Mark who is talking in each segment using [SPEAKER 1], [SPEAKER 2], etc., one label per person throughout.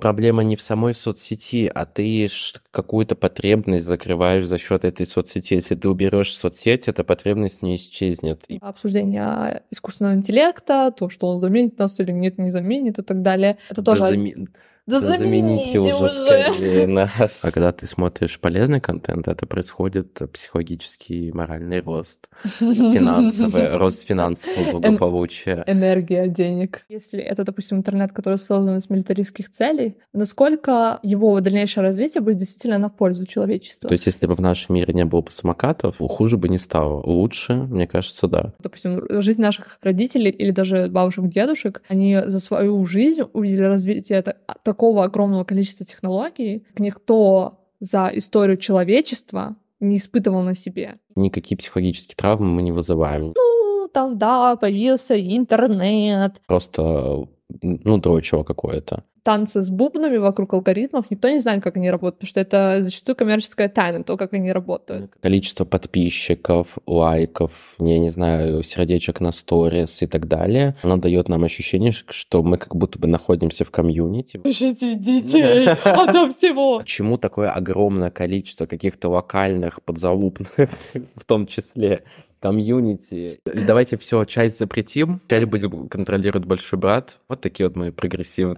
[SPEAKER 1] Проблема не в самой соцсети, а ты какую-то потребность закрываешь за счет этой соцсети. Если ты уберешь соцсеть, эта потребность не исчезнет.
[SPEAKER 2] Обсуждение искусственного интеллекта, то, что он заменит нас или нет, не заменит и так далее. Это тоже...
[SPEAKER 1] да заме-
[SPEAKER 2] Да
[SPEAKER 1] да замените уже скорее нас. А когда ты смотришь полезный контент, это происходит психологический моральный рост, финансовый, рост финансового благополучия.
[SPEAKER 2] энергия денег. Если это, допустим, интернет, который создан из милитаристских целей, насколько его дальнейшее развитие будет действительно на пользу человечеству?
[SPEAKER 1] То есть, если бы в нашем мире не было бы самокатов, хуже бы не стало. Лучше, мне кажется, да.
[SPEAKER 2] Допустим, жизнь наших родителей или даже бабушек, дедушек, они за свою жизнь увидели развитие та- такого огромного количества технологий, никто за историю человечества не испытывал на себе.
[SPEAKER 1] Никакие психологические травмы мы не вызываем.
[SPEAKER 2] Ну, там, да, появился интернет,
[SPEAKER 1] Просто, ну, дрочево какое-то.
[SPEAKER 2] танцы с бубнами вокруг алгоритмов, никто не знает, как они работают, потому что это зачастую коммерческая тайна, то, как они работают.
[SPEAKER 1] Количество подписчиков, лайков, я не знаю, сердечек на сторис и так далее, оно дает нам ощущение, что мы как будто бы находимся в комьюнити.
[SPEAKER 2] Пишите детей ото всего.
[SPEAKER 1] Почему такое огромное количество каких-то локальных подзалупных, в том числе комьюнити? Давайте все, часть запретим, часть будем контролировать большой брат. Вот такие вот мы прогрессивные.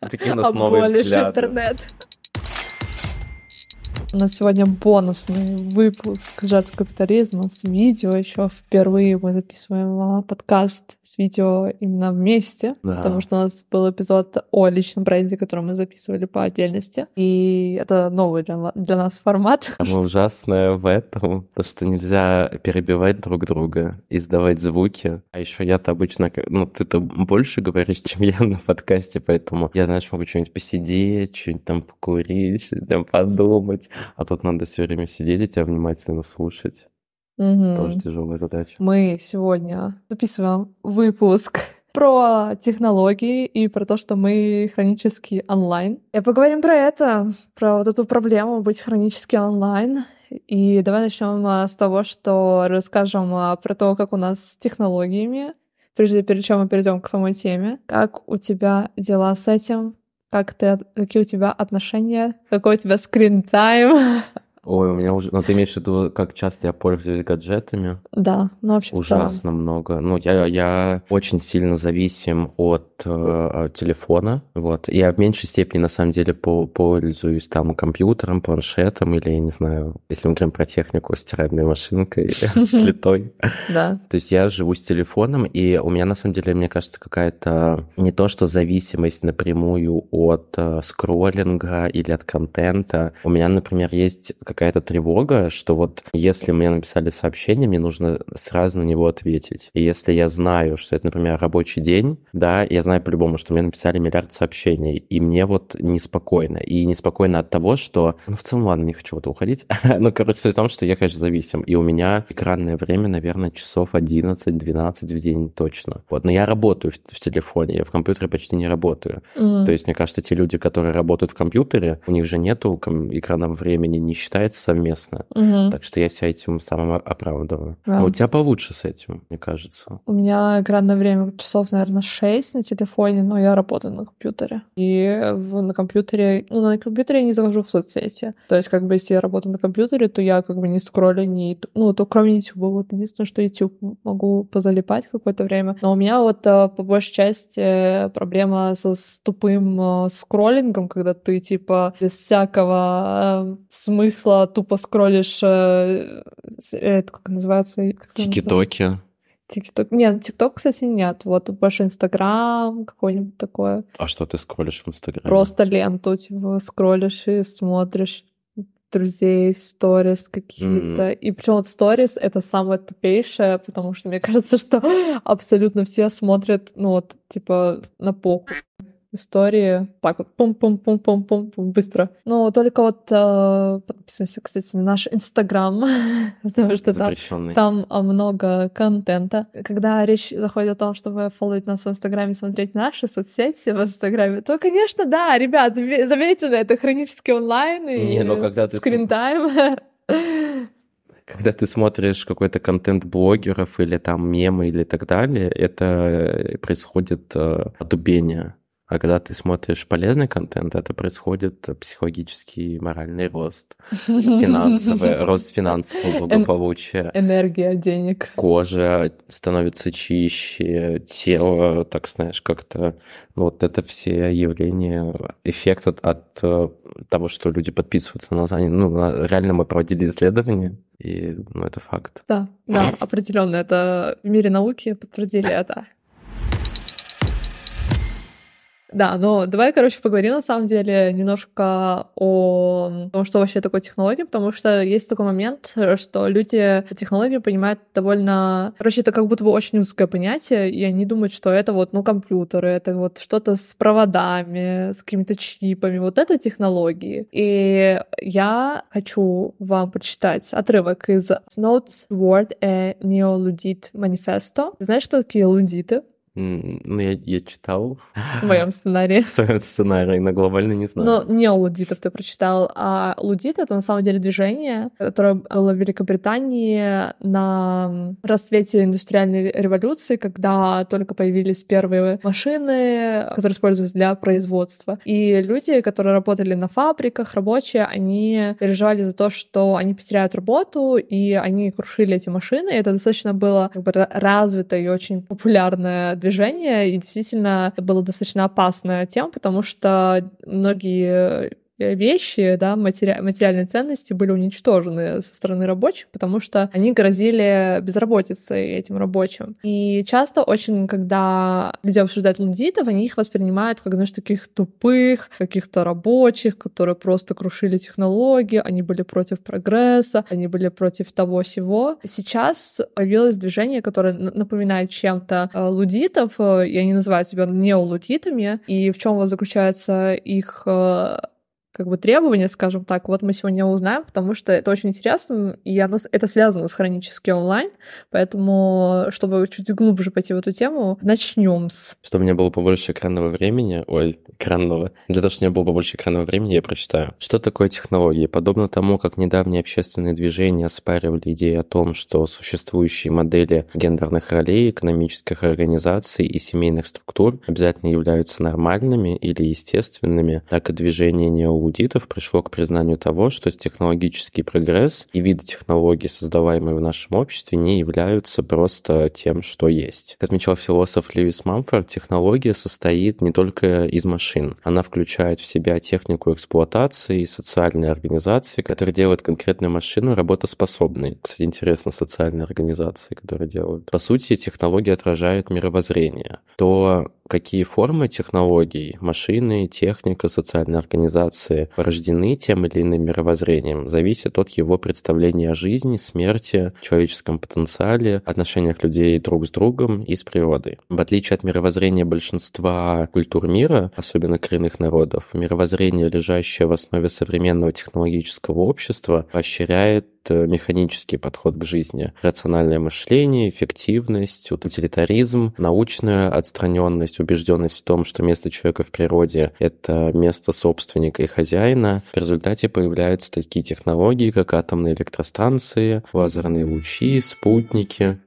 [SPEAKER 1] Такие у нас новые взгляды.
[SPEAKER 2] интернет. У нас сегодня бонусный выпуск «Жертв капитализма» с видео. Еще впервые мы записываем а, подкаст с видео именно вместе,
[SPEAKER 1] Да.
[SPEAKER 2] потому что у нас был эпизод о личном бренде, который мы записывали по отдельности. И это новый для, для нас формат.
[SPEAKER 1] Самое ужасное в этом, то, что нельзя перебивать друг друга, издавать звуки. А еще я-то обычно, ну, ты-то больше говоришь, чем я на подкасте, поэтому я, знаешь, могу что-нибудь посидеть, что-нибудь там покурить, что-нибудь там подумать. А тут надо все время сидеть и тебя внимательно слушать.
[SPEAKER 2] Мгм.
[SPEAKER 1] Тоже тяжелая задача.
[SPEAKER 2] Мы сегодня записываем выпуск про технологии и про то, что мы хронически онлайн. И поговорим про это, про вот эту проблему быть хронически онлайн. И давай начнем а, с того, что расскажем а, про то, как у нас с технологиями, прежде перед чем мы перейдем к самой теме. Как у тебя дела с этим? Как ты, какие у тебя отношения? Какой у тебя скрин-тайм?
[SPEAKER 1] Ой, у меня уже... Ну, ты имеешь в виду, как часто я пользуюсь гаджетами?
[SPEAKER 2] Да, ну вообще.
[SPEAKER 1] Ужасно много. Ну, я, я очень сильно зависим от э, телефона. Вот. Я в меньшей степени, на самом деле, по- пользуюсь там компьютером, планшетом или, я не знаю, если мы говорим про технику, стиральной машинкой или плитой.
[SPEAKER 2] Да.
[SPEAKER 1] То есть я живу с телефоном, и у меня, на самом деле, мне кажется, какая-то не то, что зависимость напрямую от э, скроллинга или от контента. У меня, например, есть какая-то тревога, что вот если мне написали сообщение, мне нужно сразу на него ответить. И если я знаю, что это, например, рабочий день, да, я знаю по-любому, что мне написали миллиард сообщений, и мне вот неспокойно. И неспокойно от того, что... Ну, в целом, ладно, не хочу вот уходить. ну, короче, суть в том, что я, конечно, зависим. И у меня экранное время, наверное, часов 11-12 в день точно. Вот, но я работаю в, в телефоне, я в компьютере почти не работаю.
[SPEAKER 2] Мгм.
[SPEAKER 1] То есть, мне кажется, те люди, которые работают в компьютере, у них же нету экранного времени, не считается совместно.
[SPEAKER 2] Мгм.
[SPEAKER 1] Так что я себя этим самым оправдываю.
[SPEAKER 2] Да.
[SPEAKER 1] А у тебя получше с этим, мне кажется.
[SPEAKER 2] У меня экранное время часов, наверное, 6 на телефоне, но я работаю на компьютере. И в- на компьютере, ну, на компьютере я не захожу в соцсети. То есть, как бы, если я работаю на компьютере, то я как бы не скроллю, не... Ну, то кроме YouTube. Вот единственное, что YouTube могу позалипать какое-то время. Но у меня вот э, по большей части проблема со с тупым э, скроллингом, когда ты, типа, без всякого э, смысла тупо скроллишь... э, э, Это как называется? Как?
[SPEAKER 1] Тики-токи.
[SPEAKER 2] ТикТок. Нет, ТикТок, кстати, нет. Вот больше Инстаграм, какой-нибудь такое.
[SPEAKER 1] А что ты скроллишь в Инстаграме?
[SPEAKER 2] Просто ленту, типа, скроллишь и смотришь друзей, сторис какие-то. И причем вот сторис — это самое тупейшее, потому что мне кажется, что абсолютно все смотрят, ну вот, типа, на похуй. Истории так вот пум-пум-пум-пум-пум-пум быстро. Но только вот э, подписывайся, кстати, на наш Инстаграм, потому что там там а, много контента. Когда речь заходит о том, чтобы фолловить нас в Инстаграме, смотреть наши соцсети в Инстаграме, то, конечно, да, ребят, заме- заметьте на это хронически онлайн и
[SPEAKER 1] Не, но когда ты
[SPEAKER 2] скринтайм.
[SPEAKER 1] Когда ты смотришь какой-то контент блогеров или там мемы или так далее, это происходит э, отубение. А когда ты смотришь полезный контент, это происходит психологический и моральный рост, финансовый, рост финансового благополучия.
[SPEAKER 2] Энергия денег.
[SPEAKER 1] Кожа становится чище, тело, так знаешь, как-то... Вот это все явления, эффект от, от э, того, что люди подписываются на название. Ну, реально мы проводили исследования, и ну, это факт.
[SPEAKER 2] Да, да, определенно. Это в мире науки подтвердили это. Да, но давай, короче, поговорим на самом деле немножко о том, что вообще такое технология, потому что есть такой момент, что люди технологии понимают довольно... Короче, это как будто бы очень узкое понятие, и они думают, что это вот, ну, компьютеры, это вот что-то с проводами, с какими-то чипами, вот это технологии. И я хочу вам прочитать отрывок из Notes Word a Neo-Ludit Manifesto. Знаешь, что такие лудиты?
[SPEAKER 1] Ну, я, я читал.
[SPEAKER 2] В моем сценарии. В
[SPEAKER 1] своем сценарии, но глобально не знаю.
[SPEAKER 2] Но не о лудитов ты прочитал, а лудит — это на самом деле движение, которое было в Великобритании на расцвете индустриальной революции, когда только появились первые машины, которые используются для производства. И люди, которые работали на фабриках, рабочие, они переживали за то, что они потеряют работу, и они крушили эти машины. И это достаточно было как бы развитое и очень популярное движение, и действительно это была достаточно опасная тема, потому что многие вещи, да, матери... материальные ценности были уничтожены со стороны рабочих, потому что они грозили безработицей этим рабочим. И часто очень, когда люди обсуждают лудитов, они их воспринимают как, знаешь, таких тупых, каких-то рабочих, которые просто крушили технологии, они были против прогресса, они были против того всего. Сейчас появилось движение, которое напоминает чем-то э, лудитов, э, и они называют себя неолудитами, и в чем вот заключается их как бы требования, скажем так, вот мы сегодня узнаем, потому что это очень интересно, и оно, это связано с хронически онлайн, поэтому, чтобы чуть глубже пойти в эту тему, начнем с...
[SPEAKER 1] Чтобы у меня было побольше экранного времени, ой, экранного, для того, чтобы у меня было побольше экранного времени, я прочитаю. Что такое технологии? Подобно тому, как недавние общественные движения оспаривали идеи о том, что существующие модели гендерных ролей, экономических организаций и семейных структур обязательно являются нормальными или естественными, так и движение нео аудитов пришло к признанию того, что технологический прогресс и виды технологий, создаваемые в нашем обществе, не являются просто тем, что есть. Как отмечал философ Льюис Мамфорд, технология состоит не только из машин. Она включает в себя технику эксплуатации и социальные организации, которые делают конкретную машину работоспособной. Кстати, интересно, социальные организации, которые делают. По сути, технология отражает мировоззрение. То, какие формы технологий, машины, техника, социальные организации порождены тем или иным мировоззрением, зависит от его представления о жизни, смерти, человеческом потенциале, отношениях людей друг с другом и с природой. В отличие от мировоззрения большинства культур мира, особенно коренных народов, мировоззрение, лежащее в основе современного технологического общества, поощряет механический подход к жизни. Рациональное мышление, эффективность, утилитаризм, научная отстраненность, убежденность в том, что место человека в природе — это место собственника и хозяина. В результате появляются такие технологии, как атомные электростанции, лазерные лучи, спутники,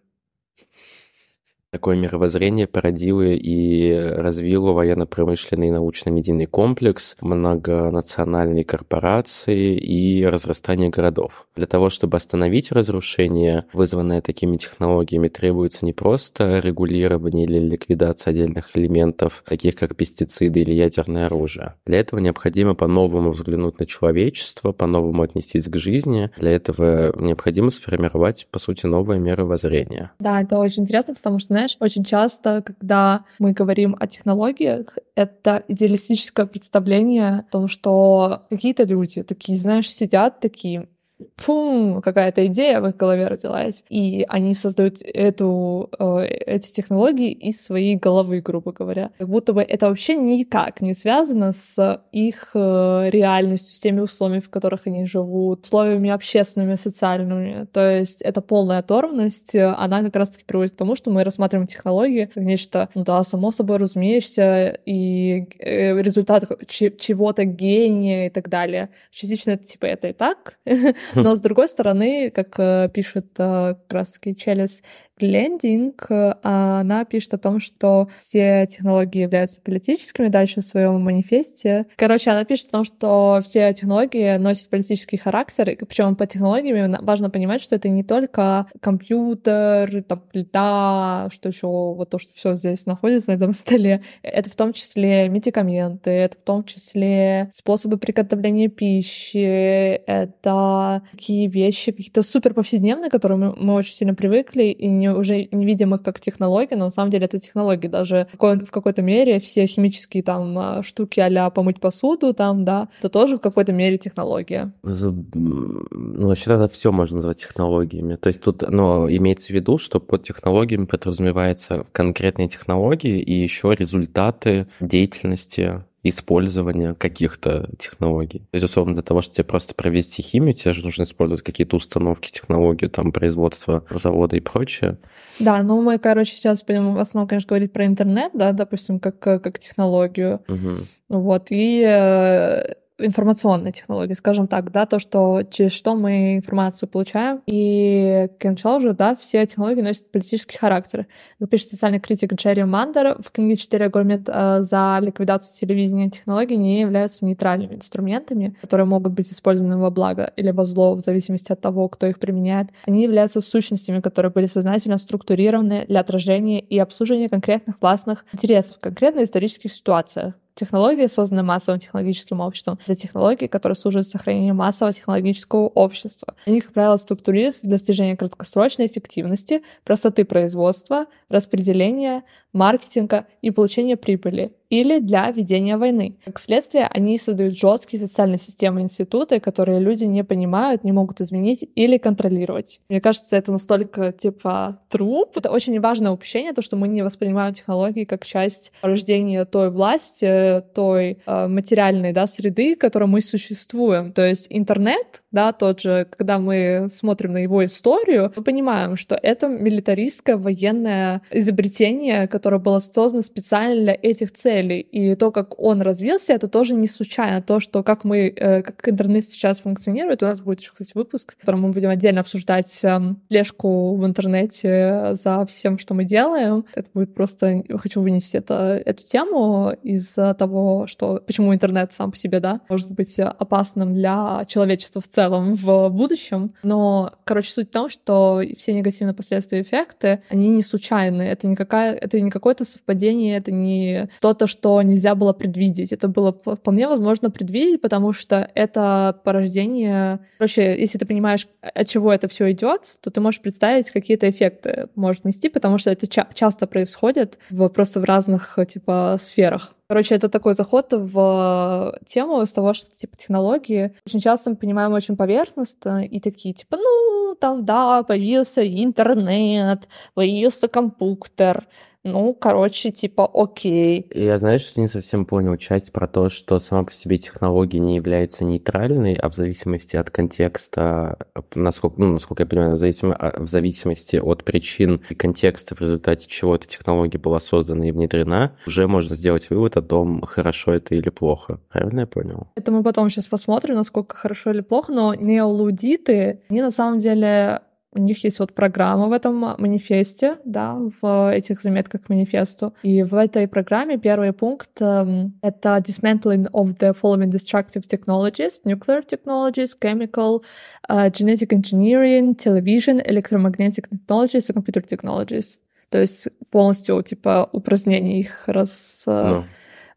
[SPEAKER 1] Такое мировоззрение породило и развило военно-промышленный научно-медийный комплекс, многонациональные корпорации и разрастание городов. Для того, чтобы остановить разрушение, вызванное такими технологиями, требуется не просто регулирование или ликвидация отдельных элементов, таких как пестициды или ядерное оружие. Для этого необходимо по-новому взглянуть на человечество, по-новому отнестись к жизни. Для этого необходимо сформировать, по сути, новое мировоззрение.
[SPEAKER 2] Да, это очень интересно, потому что, знаешь, очень часто, когда мы говорим о технологиях, это идеалистическое представление о том, что какие-то люди такие, знаешь, сидят такие, пум, какая-то идея в их голове родилась, и они создают эту, э, эти технологии из своей головы, грубо говоря. Как будто бы это вообще никак не связано с их э, реальностью, с теми условиями, в которых они живут, условиями общественными, социальными. То есть это полная оторванность, она как раз-таки приводит к тому, что мы рассматриваем технологии как нечто, ну да, само собой разумеешься, и э, результат чего-то гения и так далее. Частично это типа это и так, Но с другой стороны, как э, пишет э, как раз-таки Челес, Глендинг, она пишет о том, что все технологии являются политическими, дальше в своем манифесте. Короче, она пишет о том, что все технологии носят политический характер, и причем по технологиям важно понимать, что это не только компьютер, там, плита, что еще вот то, что все здесь находится на этом столе. Это в том числе медикаменты, это в том числе способы приготовления пищи, это такие вещи какие-то супер повседневные, к которым мы очень сильно привыкли и не, уже не видим их как технологии, но на самом деле это технологии. Даже в какой-то мере все химические там а, штуки а помыть посуду там, да, это тоже в какой-то мере технология.
[SPEAKER 1] Ну, вообще тогда все можно назвать технологиями. То есть тут, ну, имеется в виду, что под технологиями подразумевается конкретные технологии и еще результаты деятельности использования каких-то технологий. То есть, условно, для того, чтобы тебе просто провести химию, тебе же нужно использовать какие-то установки, технологии, там, производства завода и прочее.
[SPEAKER 2] Да, ну мы, короче, сейчас будем в основном, конечно, говорить про интернет, да, допустим, как, как технологию. Угу. Вот, и э, информационные технологии, скажем так, да, то, что через что мы информацию получаем. И к началу же, да, все технологии носят политический характер. Как пишет социальный критик Джерри Мандер в книге «Четыре аргумента э, за ликвидацию телевидения технологии не являются нейтральными инструментами, которые могут быть использованы во благо или во зло, в зависимости от того, кто их применяет. Они являются сущностями, которые были сознательно структурированы для отражения и обслуживания конкретных властных интересов в конкретных исторических ситуациях Технологии, созданные массовым технологическим обществом, это технологии, которые служат сохранению массового технологического общества. Они, как правило, структурируются для достижения краткосрочной эффективности, простоты производства, распределения, маркетинга и получения прибыли или для ведения войны. Как следствие, они создают жесткие социальные системы институты, которые люди не понимают, не могут изменить или контролировать. Мне кажется, это настолько типа труп. Это очень важное упущение, то, что мы не воспринимаем технологии как часть рождения той власти, той э, материальной да, среды, в которой мы существуем. То есть интернет, да, тот же, когда мы смотрим на его историю, мы понимаем, что это милитаристское военное изобретение, которое было создано специально для этих целей цели. И то, как он развился, это тоже не случайно. То, что как мы, э, как интернет сейчас функционирует, у нас будет еще, кстати, выпуск, в котором мы будем отдельно обсуждать эм, слежку в интернете за всем, что мы делаем. Это будет просто... Хочу вынести это, эту тему из того, что почему интернет сам по себе, да, может быть опасным для человечества в целом в будущем. Но, короче, суть в том, что все негативные последствия эффекты, они не случайны. Это не, какая, это не какое-то совпадение, это не то-то, что нельзя было предвидеть. Это было вполне возможно предвидеть, потому что это порождение... Короче, если ты понимаешь, от чего это все идет, то ты можешь представить, какие-то эффекты может нести, потому что это ча- часто происходит в, просто в разных типа сферах. Короче, это такой заход в тему с того, что типа технологии очень часто мы понимаем очень поверхностно и такие типа, ну, там, да, появился интернет, появился компьютер, ну, короче, типа, окей.
[SPEAKER 1] Я, знаешь, что не совсем понял часть про то, что сама по себе технология не является нейтральной, а в зависимости от контекста, насколько, ну, насколько я понимаю, в, зависим... А, в зависимости от причин и контекста, в результате чего эта технология была создана и внедрена, уже можно сделать вывод о том, хорошо это или плохо. Правильно я понял?
[SPEAKER 2] Это мы потом сейчас посмотрим, насколько хорошо или плохо, но неолудиты, они на самом деле у них есть вот программа в этом манифесте, да, в этих заметках к манифесту. И в этой программе первый пункт э, — это dismantling of the following destructive technologies, nuclear technologies, chemical, uh, genetic engineering, television, electromagnetic technologies и computer technologies. То есть полностью, типа, упразднение их раз... No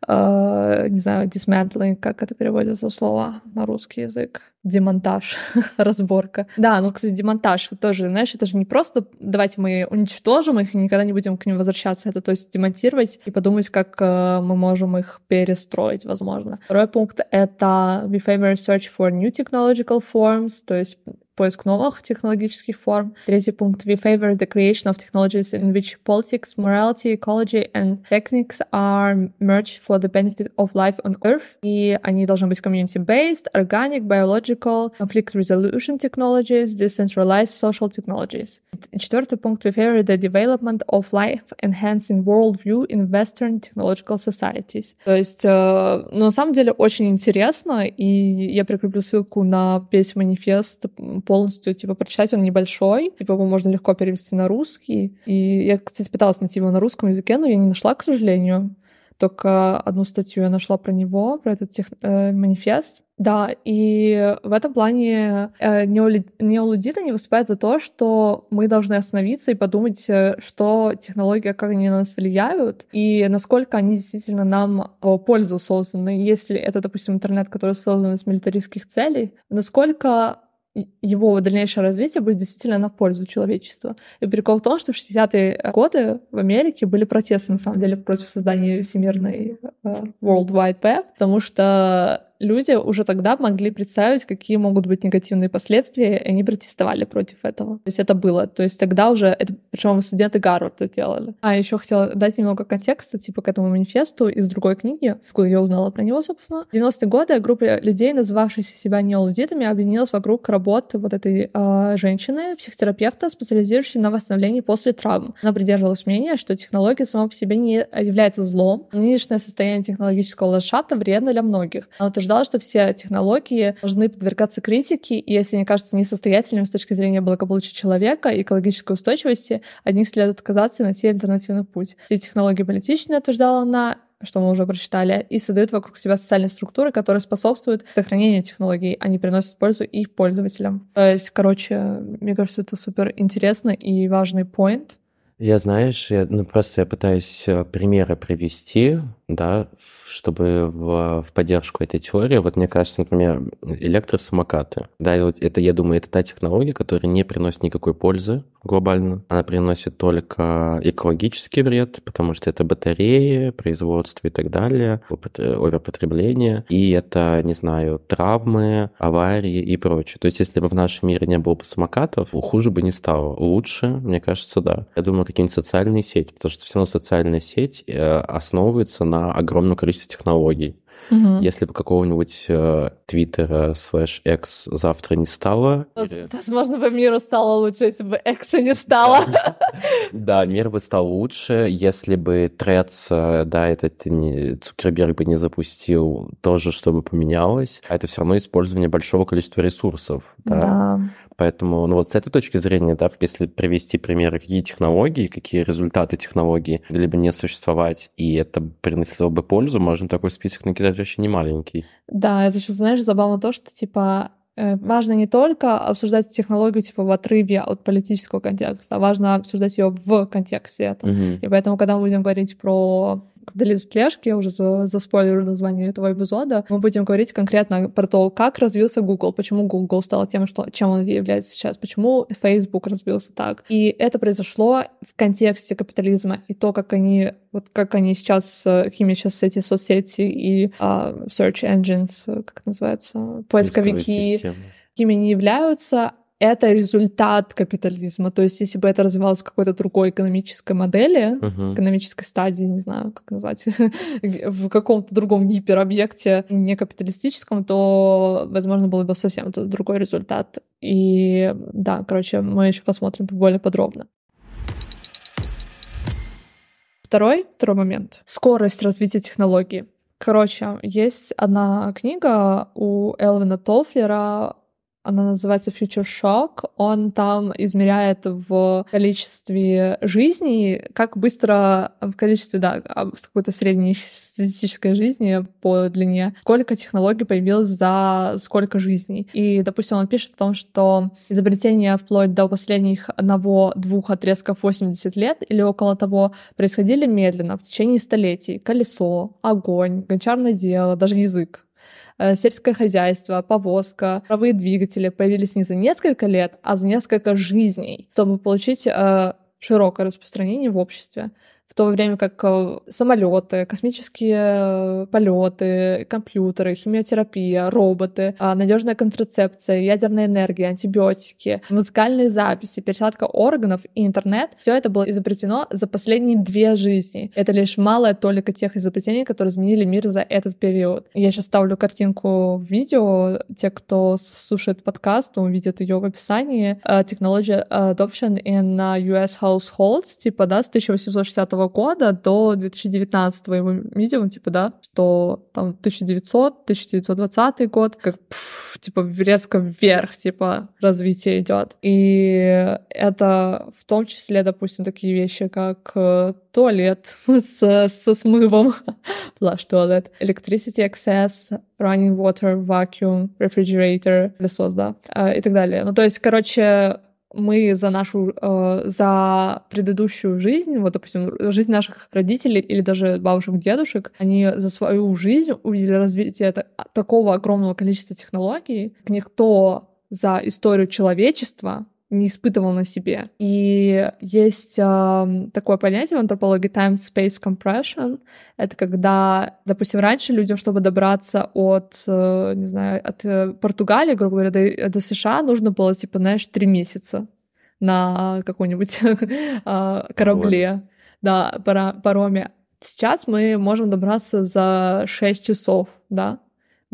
[SPEAKER 2] э, не знаю, dismantling, как это переводится слово на русский язык, демонтаж, разборка. Да, ну, кстати, демонтаж тоже, знаешь, это же не просто давайте мы уничтожим их и никогда не будем к ним возвращаться, это то есть демонтировать и подумать, как э, мы можем их перестроить, возможно. Второй пункт — это we favor search for new technological forms, то есть поиск новых технологических форм. Третий пункт. We favor the creation of technologies in which politics, morality, ecology and techniques are merged for the benefit of life on Earth. И они должны быть community-based, organic, biological, conflict resolution technologies, decentralized social technologies. Четвертый пункт. We favor the development of life-enhancing worldview in Western technological societies. То есть, э, ну, на самом деле, очень интересно, и я прикреплю ссылку на весь манифест полностью, типа, прочитать, он небольшой, типа, его можно легко перевести на русский. И я, кстати, пыталась найти его на русском языке, но я не нашла, к сожалению. Только одну статью я нашла про него, про этот тех, э, манифест. Да, и в этом плане э, неолудиты не выступают за то, что мы должны остановиться и подумать, э, что технологии, как они на нас влияют, и насколько они действительно нам в пользу созданы. Если это, допустим, интернет, который создан из милитаристских целей, насколько его дальнейшее развитие будет действительно на пользу человечества. И прикол в том, что в 60-е годы в Америке были протесты, на самом деле, против создания всемирной uh, World Wide Web, потому что люди уже тогда могли представить, какие могут быть негативные последствия, и они протестовали против этого. То есть это было. То есть тогда уже, это, причем студенты Гарварда делали. А еще хотела дать немного контекста, типа, к этому манифесту из другой книги, откуда я узнала про него, собственно. В 90-е годы группа людей, называвшихся себя неолудитами, объединилась вокруг работы вот этой э, женщины, психотерапевта, специализирующей на восстановлении после травм. Она придерживалась мнения, что технология сама по себе не является злом. Нынешнее состояние технологического лошата вредно для многих. Она утверждала, что все технологии должны подвергаться критике, и если они кажутся несостоятельными с точки зрения благополучия человека и экологической устойчивости, от них следует отказаться и найти альтернативный путь. Все технологии политичные, утверждала она, что мы уже прочитали, и создают вокруг себя социальные структуры, которые способствуют сохранению технологий, а не приносят пользу их пользователям. То есть, короче, мне кажется, это супер интересно и важный поинт.
[SPEAKER 1] Я, знаешь, я, ну просто я пытаюсь э, примеры привести, да, чтобы в, в поддержку этой теории, вот мне кажется, например, электросамокаты, да, и вот это, я думаю, это та технология, которая не приносит никакой пользы глобально. Она приносит только экологический вред, потому что это батареи, производство и так далее, оверпотребление, и это, не знаю, травмы, аварии и прочее. То есть, если бы в нашем мире не было бы самокатов, хуже бы не стало. Лучше, мне кажется, да. Я думаю, какие-нибудь социальные сети, потому что все равно социальная сеть э, основывается на огромном количестве технологий. Угу. Если бы какого-нибудь э, Твиттера слэш X завтра не стало...
[SPEAKER 2] Возможно, бы миру стало лучше, если бы Экса не стало.
[SPEAKER 1] Да, мир бы стал лучше, если бы Трец, э, да, этот Цукерберг бы не запустил тоже, чтобы поменялось. А это все равно использование большого количества ресурсов. Да. Поэтому, ну вот с этой точки зрения, да, если привести примеры, какие технологии, какие результаты технологий бы не существовать, и это приносило бы пользу, можно такой список накидать очень немаленький.
[SPEAKER 2] Да, это еще, знаешь, забавно то, что, типа, э, важно не только обсуждать технологию типа в отрыве от политического контекста, а важно обсуждать ее в контексте этого. Угу. И поэтому, когда мы будем говорить про капитализм плешки, я уже за, заспойлерю название этого эпизода, мы будем говорить конкретно про то, как развился Google, почему Google стал тем, что, чем он является сейчас, почему Facebook развился так. И это произошло в контексте капитализма и то, как они вот как они сейчас, какими сейчас эти соцсети и uh, search engines, как называется, поисковики, какими они являются, это результат капитализма. То есть, если бы это развивалось в какой-то другой экономической модели, uh-huh. экономической стадии, не знаю, как назвать, в каком-то другом гиперобъекте, не капиталистическом, то, возможно, был бы совсем другой результат. И да, короче, мы еще посмотрим более подробно. Второй, второй момент. Скорость развития технологий. Короче, есть одна книга у Элвина Тофлера она называется Future Shock. Он там измеряет в количестве жизней, как быстро в количестве, да, а, какой-то средней статистической жизни по длине, сколько технологий появилось за сколько жизней. И, допустим, он пишет о том, что изобретения вплоть до последних одного-двух отрезков 80 лет или около того происходили медленно, в течение столетий. Колесо, огонь, гончарное дело, даже язык. Э, сельское хозяйство, повозка, паровые двигатели появились не за несколько лет, а за несколько жизней, чтобы получить э, широкое распространение в обществе в то время как э, самолеты, космические э, полеты, компьютеры, химиотерапия, роботы, а, надежная контрацепция, ядерная энергия, антибиотики, музыкальные записи, пересадка органов и интернет, все это было изобретено за последние две жизни. Это лишь малая толика тех изобретений, которые изменили мир за этот период. Я сейчас ставлю картинку в видео. Те, кто слушает подкаст, увидят ее в описании. Technology Adoption in US Households, типа, да, с 1860 года до 2019 его видим, типа, да, что там 1900, 1920 год, как пф, типа резко вверх, типа развитие идет. И это в том числе, допустим, такие вещи, как э, туалет с, со смывом, flush toilet, electricity access, running water, vacuum, refrigerator, пылесос, да, э, и так далее. Ну, то есть, короче, мы за нашу, э, за предыдущую жизнь, вот, допустим, жизнь наших родителей или даже бабушек, дедушек, они за свою жизнь увидели развитие такого огромного количества технологий, никто за историю человечества не испытывал на себе. И есть э, такое понятие в антропологии time-space compression. Это когда, допустим, раньше людям, чтобы добраться от, э, не знаю, от э, Португалии, грубо говоря, до, до США, нужно было, типа, знаешь, три месяца на каком-нибудь а, корабле, да, пароме. Сейчас мы можем добраться за 6 часов, да,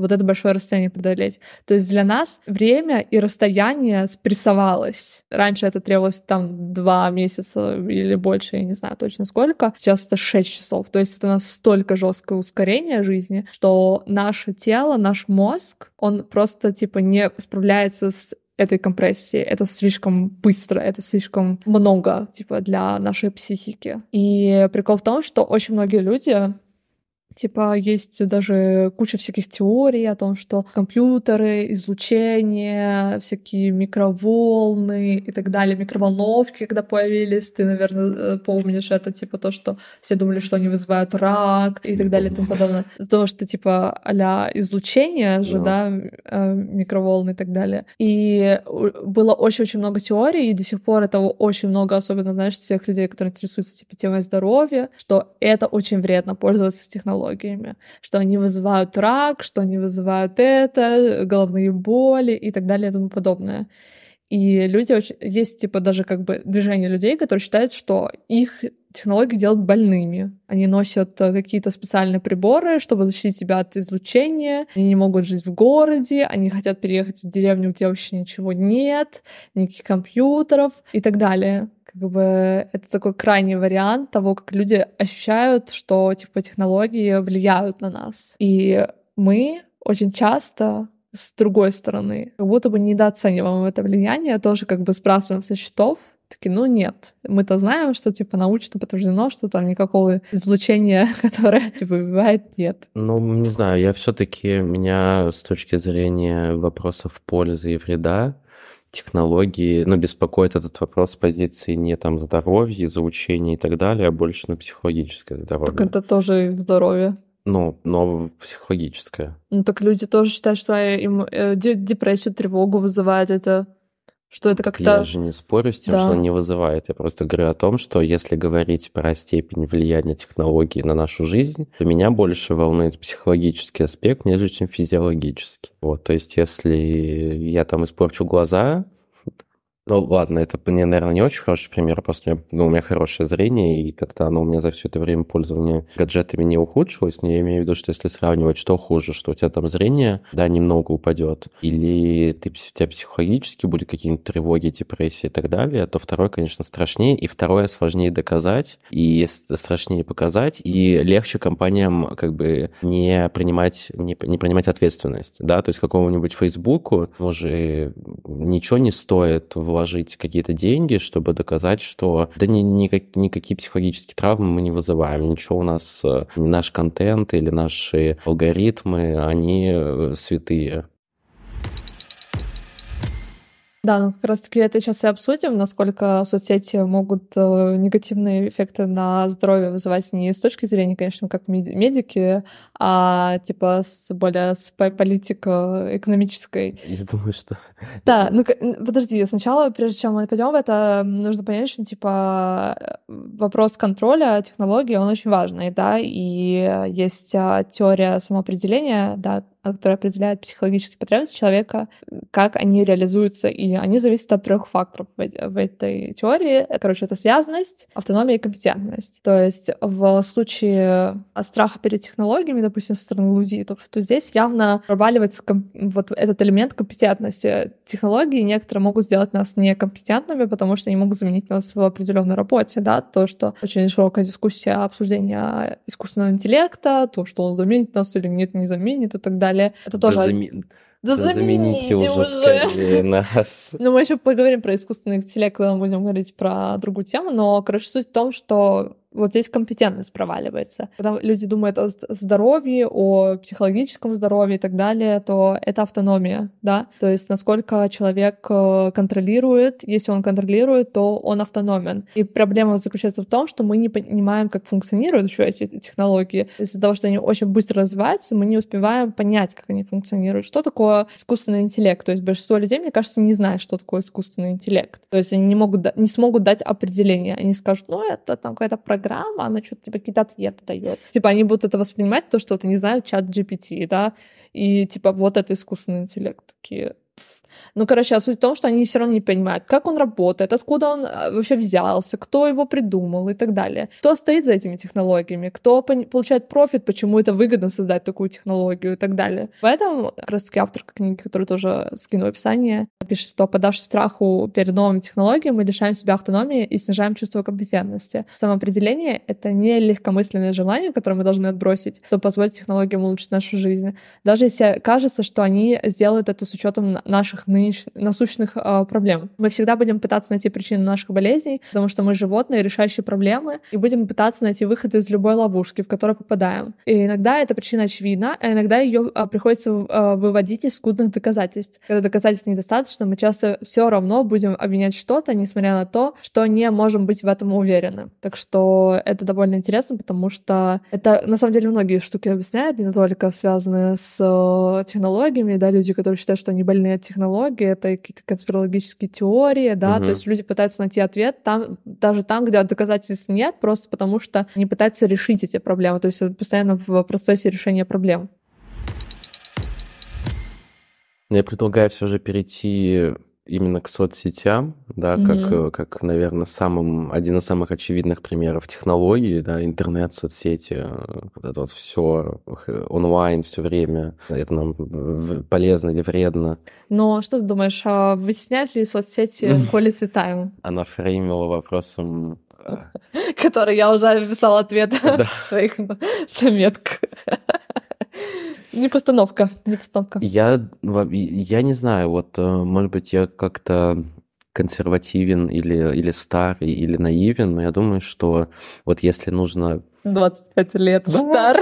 [SPEAKER 2] вот это большое расстояние преодолеть. То есть для нас время и расстояние спрессовалось. Раньше это требовалось там два месяца или больше, я не знаю точно сколько. Сейчас это 6 часов. То есть это настолько жесткое ускорение жизни, что наше тело, наш мозг, он просто типа не справляется с этой компрессии. Это слишком быстро, это слишком много, типа, для нашей психики. И прикол в том, что очень многие люди Типа есть даже куча всяких теорий о том, что компьютеры, излучение, всякие микроволны и так далее, микроволновки, когда появились, ты, наверное, э, помнишь это, типа то, что все думали, что они вызывают рак и так далее и тому подобное. То, что типа а излучение же, да, э, микроволны и так далее. И было очень-очень много теорий, и до сих пор этого очень много, особенно, знаешь, тех людей, которые интересуются типа темой здоровья, что это очень вредно пользоваться технологиями технологиями, что они вызывают рак, что они вызывают это, головные боли и так далее и тому подобное. И люди очень... Есть, типа, даже как бы движение людей, которые считают, что их технологии делают больными. Они носят э, какие-то специальные приборы, чтобы защитить себя от излучения. Они не могут жить в городе, они хотят переехать в деревню, где вообще ничего нет, никаких компьютеров и так далее как бы это такой крайний вариант того, как люди ощущают, что типа технологии влияют на нас. И мы очень часто с другой стороны, как будто бы недооцениваем это влияние, тоже как бы сбрасываем со счетов, такие, ну нет, мы-то знаем, что типа научно подтверждено, что там никакого излучения, которое типа бывает, нет.
[SPEAKER 1] Ну, не знаю, я все-таки меня с точки зрения вопросов пользы и вреда технологии, ну, беспокоит этот вопрос с позиции не там здоровья, изучения и так далее, а больше на психологическое здоровье.
[SPEAKER 2] Так это тоже здоровье.
[SPEAKER 1] Ну, но психологическое.
[SPEAKER 2] Ну, так люди тоже считают, что им э, депрессию, тревогу вызывает это что это как-то...
[SPEAKER 1] Я же не спорю с тем, да. что он не вызывает. Я просто говорю о том, что если говорить про степень влияния технологий на нашу жизнь, то меня больше волнует психологический аспект, нежели чем физиологический. Вот, то есть если я там испорчу глаза, ну ладно, это мне, наверное, не очень хороший пример, просто у меня, ну, у меня хорошее зрение, и как-то оно у меня за все это время пользования гаджетами не ухудшилось, но я имею в виду, что если сравнивать, что хуже, что у тебя там зрение, да, немного упадет, или ты, у тебя психологически будет какие-нибудь тревоги, депрессии и так далее, то второе, конечно, страшнее, и второе сложнее доказать, и страшнее показать, и легче компаниям как бы не принимать, не, не принимать ответственность, да, то есть какому-нибудь Фейсбуку уже ничего не стоит в вложить какие-то деньги, чтобы доказать, что да ни, никак, никакие психологические травмы мы не вызываем, ничего у нас, э, наш контент или наши алгоритмы, они э, святые.
[SPEAKER 2] Да, ну как раз-таки это сейчас и обсудим, насколько соцсети могут э, негативные эффекты на здоровье вызывать не с точки зрения, конечно, как медики, а типа с более с политико-экономической.
[SPEAKER 1] Я думаю, что...
[SPEAKER 2] Да, ну подожди, сначала, прежде чем мы пойдем в это, нужно понять, что типа вопрос контроля технологий, он очень важный, да, и есть а, теория самоопределения, да, который определяет психологические потребности человека, как они реализуются, и они зависят от трех факторов в этой теории. Короче, это связанность, автономия и компетентность. То есть в случае страха перед технологиями, допустим, со стороны лудитов, то здесь явно проваливается вот этот элемент компетентности. Технологии некоторые могут сделать нас некомпетентными, потому что они могут заменить нас в определенной работе, да, то, что очень широкая дискуссия обсуждения искусственного интеллекта, то, что он заменит нас или нет, не заменит и так далее. Это тоже... Да,
[SPEAKER 1] зами... Да, да замените, уже, уже. скорее нас.
[SPEAKER 2] Ну, мы еще поговорим про искусственный интеллект, когда мы будем говорить про другую тему, но, короче, суть в том, что вот здесь компетентность проваливается. Когда люди думают о здоровье, о психологическом здоровье и так далее, то это автономия, да, то есть насколько человек э, контролирует, если он контролирует, то он автономен. И проблема заключается в том, что мы не понимаем, как функционируют еще эти технологии. Из-за того, что они очень быстро развиваются, мы не успеваем понять, как они функционируют. Что такое искусственный интеллект? То есть большинство людей, мне кажется, не знает, что такое искусственный интеллект. То есть они не могут, не смогут дать определение. Они скажут, ну, это там какая-то программа программа, она что-то типа какие-то ответы дает. Типа они будут это воспринимать, то, что вот они знают чат GPT, да, и типа вот это искусственный интеллект. Такие, ну, короче, а суть в том, что они все равно не понимают, как он работает, откуда он а, вообще взялся, кто его придумал и так далее. Кто стоит за этими технологиями, кто получает профит, почему это выгодно создать такую технологию и так далее. Поэтому как раз таки авторка книги, которую тоже скину в описание, пишет, что подавшись страху перед новыми технологиями, мы лишаем себя автономии и снижаем чувство компетентности. Самоопределение — это не легкомысленное желание, которое мы должны отбросить, чтобы позволить технологиям улучшить нашу жизнь. Даже если кажется, что они сделают это с учетом наших нынеш... насущных э, проблем. Мы всегда будем пытаться найти причину наших болезней, потому что мы животные, решающие проблемы, и будем пытаться найти выход из любой ловушки, в которую попадаем. И иногда эта причина очевидна, а иногда ее э, приходится э, выводить из скудных доказательств. Когда доказательств недостаточно, мы часто все равно будем обвинять что-то, несмотря на то, что не можем быть в этом уверены. Так что это довольно интересно, потому что это на самом деле многие штуки объясняют, не только связанные с э, технологиями, да, люди, которые считают, что они больны от технологий, технологии, это какие-то конспирологические теории, да, угу. то есть люди пытаются найти ответ там, даже там, где доказательств нет, просто потому что они пытаются решить эти проблемы, то есть постоянно в процессе решения проблем.
[SPEAKER 1] Я предлагаю все же перейти именно к соцсетям, да, mm-hmm. как, как, наверное, самым, один из самых очевидных примеров технологии, да, интернет, соцсети, э, вот это вот все онлайн все время, это нам полезно или вредно.
[SPEAKER 2] Но что ты думаешь, а вытесняют ли соцсети quality time?
[SPEAKER 1] Она фреймила вопросом
[SPEAKER 2] э, который я уже написала ответ в своих заметках. Не постановка, не постановка.
[SPEAKER 1] Я, я не знаю, вот, э, может быть, я как-то консервативен или, или старый, или наивен, но я думаю, что вот если нужно
[SPEAKER 2] 25 лет стар.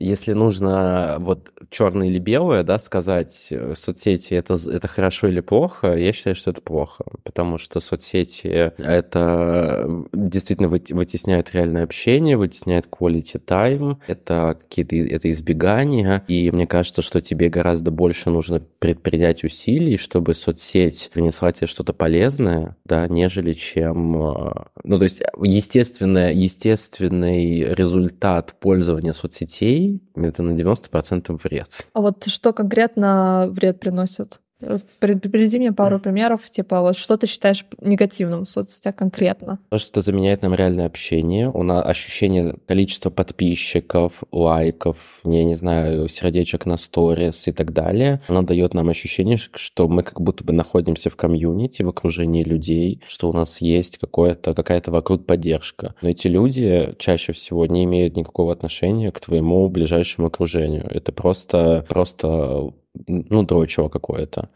[SPEAKER 1] Если нужно вот черное или белое, да, сказать, э, соцсети это, это хорошо или плохо, я считаю, что это плохо, потому что соцсети это действительно вытесняют реальное общение, вытесняют quality time, это какие-то это избегания, и мне кажется, что тебе гораздо больше нужно предпринять усилий, чтобы соцсеть принесла тебе что-то полезное, да, нежели чем, э, ну, то есть естественное, естественный результат пользования соцсетей – это на 90% вред.
[SPEAKER 2] А вот что конкретно вред приносит? Приведи мне пару примеров, типа, вот что ты считаешь негативным в соцсетях конкретно?
[SPEAKER 1] То, что это заменяет нам реальное общение, у нас ощущение количества подписчиков, лайков, я не знаю, сердечек на сторис и так далее. Оно дает нам ощущение, что мы как будто бы находимся в комьюнити, в окружении людей, что у нас есть какое-то, какая-то вокруг поддержка. Но эти люди чаще всего не имеют никакого отношения к твоему ближайшему окружению. Это просто, просто ну, дрочево какое-то.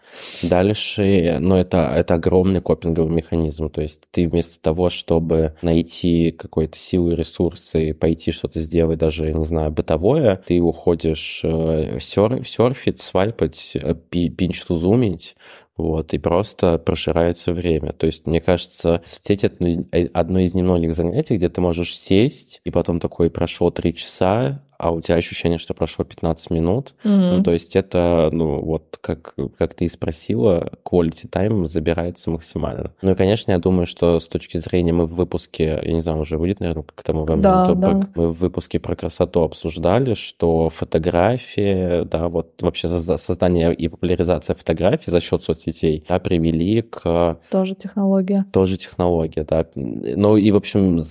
[SPEAKER 1] Дальше, ну, это, это огромный копинговый механизм, то есть ты вместо того, чтобы найти какой-то силы, ресурсы, пойти что-то сделать, даже, не знаю, бытовое, ты уходишь э, серф, серфить, свайпать, э, пинч-тузумить, вот, и просто проширается время. То есть, мне кажется, соцсети — это одно из немногих занятий, где ты можешь сесть, и потом такой прошел три часа, а у тебя ощущение, что прошло 15 минут. Mm-hmm. Ну, то есть это, ну, вот как, как ты и спросила, quality time забирается максимально. Ну и, конечно, я думаю, что с точки зрения мы в выпуске, я не знаю, уже будет, наверное, к тому моменту, да, да. мы в выпуске про красоту обсуждали, что фотографии, да, вот вообще создание и популяризация фотографий за счет соцсетей, да, привели к...
[SPEAKER 2] Тоже технология.
[SPEAKER 1] Тоже технология, да. Ну и, в общем,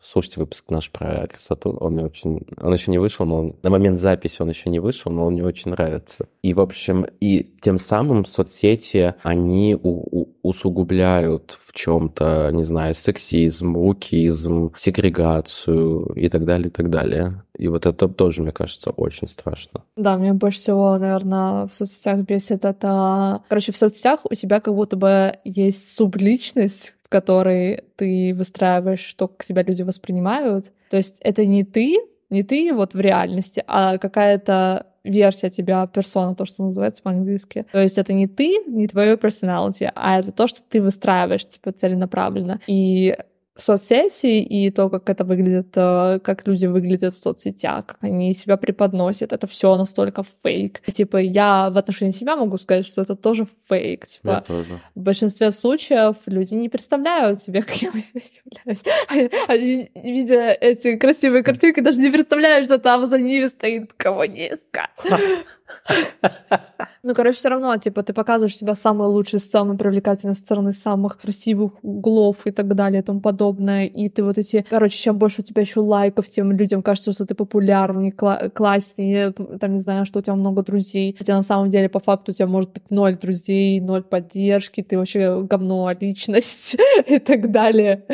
[SPEAKER 1] слушайте выпуск наш про красоту, он очень... Он еще не вышел, но он... на момент записи он еще не вышел, но он мне очень нравится. И, в общем, и тем самым соцсети, они у, у, усугубляют в чем-то, не знаю, сексизм, лукизм, сегрегацию и так далее, и так далее. И вот это тоже, мне кажется, очень страшно.
[SPEAKER 2] Да, мне больше всего, наверное, в соцсетях бесит это... Короче, в соцсетях у тебя как будто бы есть субличность, в которой ты выстраиваешь, что к тебя люди воспринимают. То есть это не ты, не ты вот в реальности, а какая-то версия тебя, персона, то, что называется по-английски. То есть это не ты, не твое персоналити, а это то, что ты выстраиваешь, типа, целенаправленно. И соцсети и то, как это выглядит, э, как люди выглядят в соцсетях, как они себя преподносят, это все настолько фейк. Типа, я в отношении себя могу сказать, что это тоже фейк. Типа,
[SPEAKER 1] я тоже.
[SPEAKER 2] в большинстве случаев люди не представляют себе, каким я являюсь. Они, видя эти красивые картинки, даже не представляют, что там за ними стоит коммунистка. Ну, короче, все равно, типа, ты показываешь себя самой лучшей, с самой привлекательной стороны, самых красивых углов и так далее и тому подобное. И ты вот эти... Короче, чем больше у тебя еще лайков, тем людям кажется, что ты популярный, кла- классный, там, не знаю, что у тебя много друзей. Хотя на самом деле, по факту, у тебя может быть ноль друзей, ноль поддержки, ты вообще говно личность и так далее.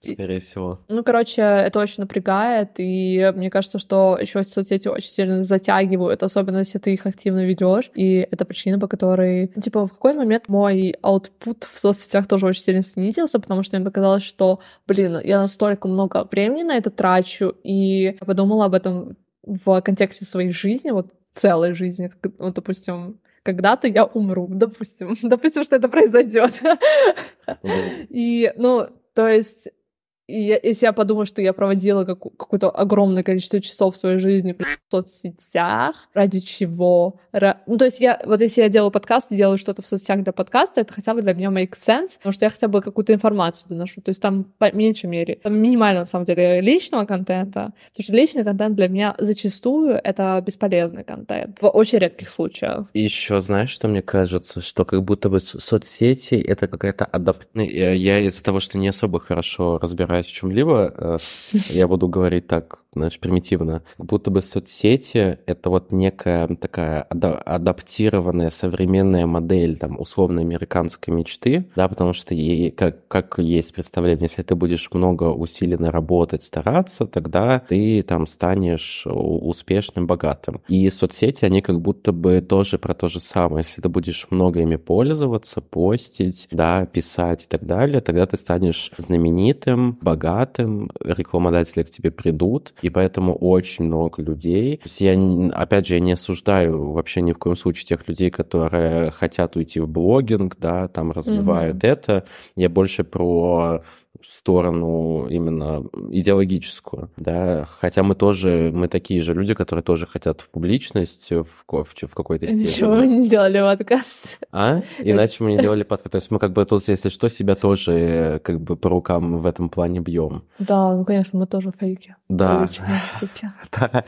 [SPEAKER 1] Скорее всего.
[SPEAKER 2] Ну, короче, это очень напрягает, и мне кажется, что еще соцсети очень сильно затягивают, особенно если ты их активно ведешь. И это причина, по которой, ну, типа, в какой-то момент мой аутпут в соцсетях тоже очень сильно снизился, потому что мне показалось, что, блин, я настолько много времени на это трачу, и я подумала об этом в контексте своей жизни, вот целой жизни, как, вот, допустим, когда-то я умру, допустим, допустим, что это произойдет. И, ну, то есть я, если я подумаю, что я проводила как, какое-то огромное количество часов в своей жизни в соцсетях, ради чего? Ра... Ну, то есть я, вот если я делаю подкаст и делаю что-то в соцсетях для подкаста, это хотя бы для меня make sense, потому что я хотя бы какую-то информацию доношу. То есть там по меньшей мере, там минимально, на самом деле, личного контента, потому что личный контент для меня зачастую это бесполезный контент в очень редких случаях.
[SPEAKER 1] И еще знаешь, что мне кажется, что как будто бы соцсети — это какая-то адапт... Ну, я из-за того, что не особо хорошо разбираюсь разбираюсь в чем-либо, э, я буду говорить так, знаешь, примитивно. Как будто бы соцсети — это вот некая такая адаптированная современная модель там условно американской мечты, да, потому что ей, как, как есть представление, если ты будешь много усиленно работать, стараться, тогда ты там станешь успешным, богатым. И соцсети, они как будто бы тоже про то же самое. Если ты будешь много ими пользоваться, постить, да, писать и так далее, тогда ты станешь знаменитым, богатым, рекламодатели к тебе придут, и поэтому очень много людей. То есть я, опять же, я не осуждаю вообще ни в коем случае тех людей, которые хотят уйти в блогинг, да, там развивают mm-hmm. это. Я больше про сторону именно идеологическую, да, хотя мы тоже, мы такие же люди, которые тоже хотят в публичность в, в, в какой-то степени.
[SPEAKER 2] Ничего мы не делали подкаст.
[SPEAKER 1] А? Иначе мы не делали подкаст. То есть мы как бы тут, если что, себя тоже как бы по рукам в этом плане бьем.
[SPEAKER 2] Да, ну, конечно, мы тоже фейки.
[SPEAKER 1] Да. да.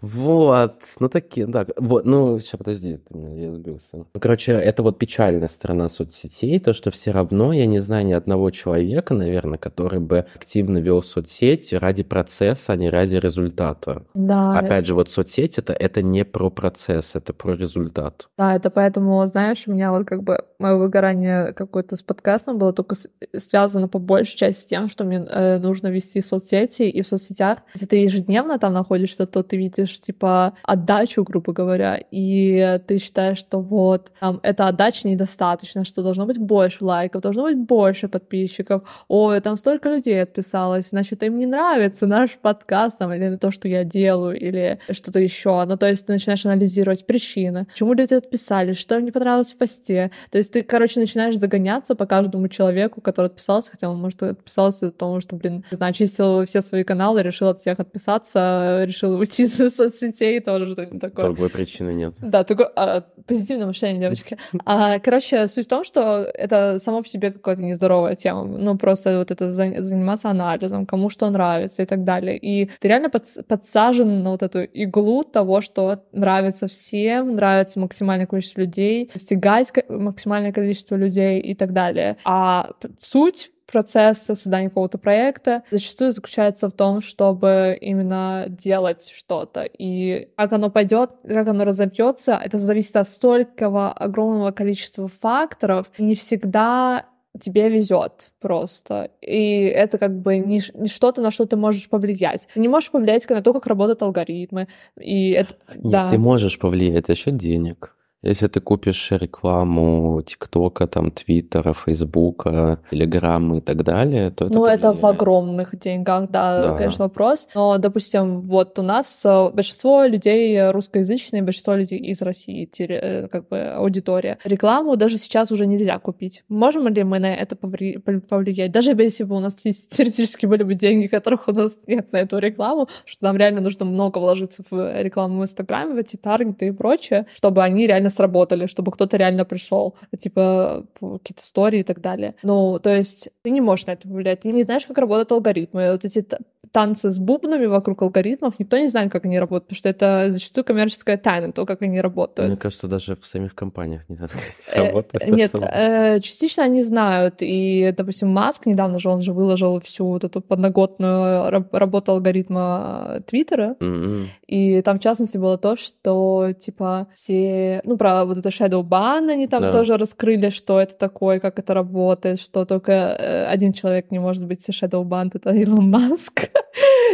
[SPEAKER 1] Вот. Ну, такие, да. Вот, ну, сейчас, подожди, я сбился. Короче, это вот печальная сторона соцсетей, то, что все равно я не знаю ни одного человека, наверное, наверное, который бы активно вел соцсети ради процесса, а не ради результата.
[SPEAKER 2] Да.
[SPEAKER 1] Опять же, вот соцсеть это, это не про процесс, это про результат.
[SPEAKER 2] Да, это поэтому, знаешь, у меня вот как бы мое выгорание какое-то с подкастом было только связано по большей части с тем, что мне э, нужно вести соцсети, и в соцсетях, если ты ежедневно там находишься, то ты видишь, типа, отдачу, грубо говоря, и ты считаешь, что вот, там, эта отдача недостаточно, что должно быть больше лайков, должно быть больше подписчиков, ой, там столько людей отписалось, значит, им не нравится наш подкаст, там, или то, что я делаю, или что-то еще. Ну, то есть ты начинаешь анализировать причины, почему люди отписались, что им не понравилось в посте. То есть ты, короче, начинаешь загоняться по каждому человеку, который отписался, хотя он, может, отписался потому что, блин, не знаю, чистил все свои каналы, решил от всех отписаться, решил уйти из соцсетей, тоже что-то такое.
[SPEAKER 1] Другой причины нет.
[SPEAKER 2] Да, такое а, позитивное мышление, девочки. А, короче, суть в том, что это само по себе какая-то нездоровая тема. Ну, просто вот это заниматься анализом, кому что нравится и так далее. И ты реально под, подсажен на вот эту иглу того, что нравится всем, нравится максимальное количество людей, достигать максимальное количество людей и так далее. А суть процесс создания какого-то проекта зачастую заключается в том, чтобы именно делать что-то. И как оно пойдет, как оно разобьется, это зависит от столького огромного количества факторов. И не всегда тебе везет просто. И это как бы не, не что-то, на что ты можешь повлиять. Ты не можешь повлиять на то, как работают алгоритмы. И это,
[SPEAKER 1] Нет,
[SPEAKER 2] да.
[SPEAKER 1] ты можешь повлиять за счет денег. Если ты купишь рекламу ТикТока, там, Твиттера, Фейсбука, Телеграма и так далее, то это
[SPEAKER 2] Ну, это в огромных деньгах, да,
[SPEAKER 1] Да.
[SPEAKER 2] конечно, вопрос. Но, допустим, вот у нас э, большинство людей русскоязычные, большинство людей из России, э, как бы аудитория. Рекламу даже сейчас уже нельзя купить. Можем ли мы на это повлиять? Даже если бы у нас теоретически были бы деньги, которых у нас нет на эту рекламу, что нам реально нужно много вложиться в рекламу в Инстаграме, в эти таргеты и прочее, чтобы они реально сработали, чтобы кто-то реально пришел, типа какие-то истории и так далее. Ну, то есть ты не можешь на это повлиять, ты не знаешь, как работают алгоритмы. Вот эти танцы с бубнами вокруг алгоритмов, никто не знает, как они работают, потому что это зачастую коммерческая тайна, то, как они работают.
[SPEAKER 1] Мне кажется, даже в самих компаниях не надо
[SPEAKER 2] Э,
[SPEAKER 1] работать.
[SPEAKER 2] Нет, э, частично они знают. И, допустим, Маск недавно же он же выложил всю вот эту подноготную раб- работу алгоритма Твиттера.
[SPEAKER 1] М-м.
[SPEAKER 2] И там, в частности, было то, что, типа, все... Ну, про вот это Shadow Ban они там тоже раскрыли, что это такое, как это работает, что только э, один человек не может быть Shadow Ban, это Илон Маск.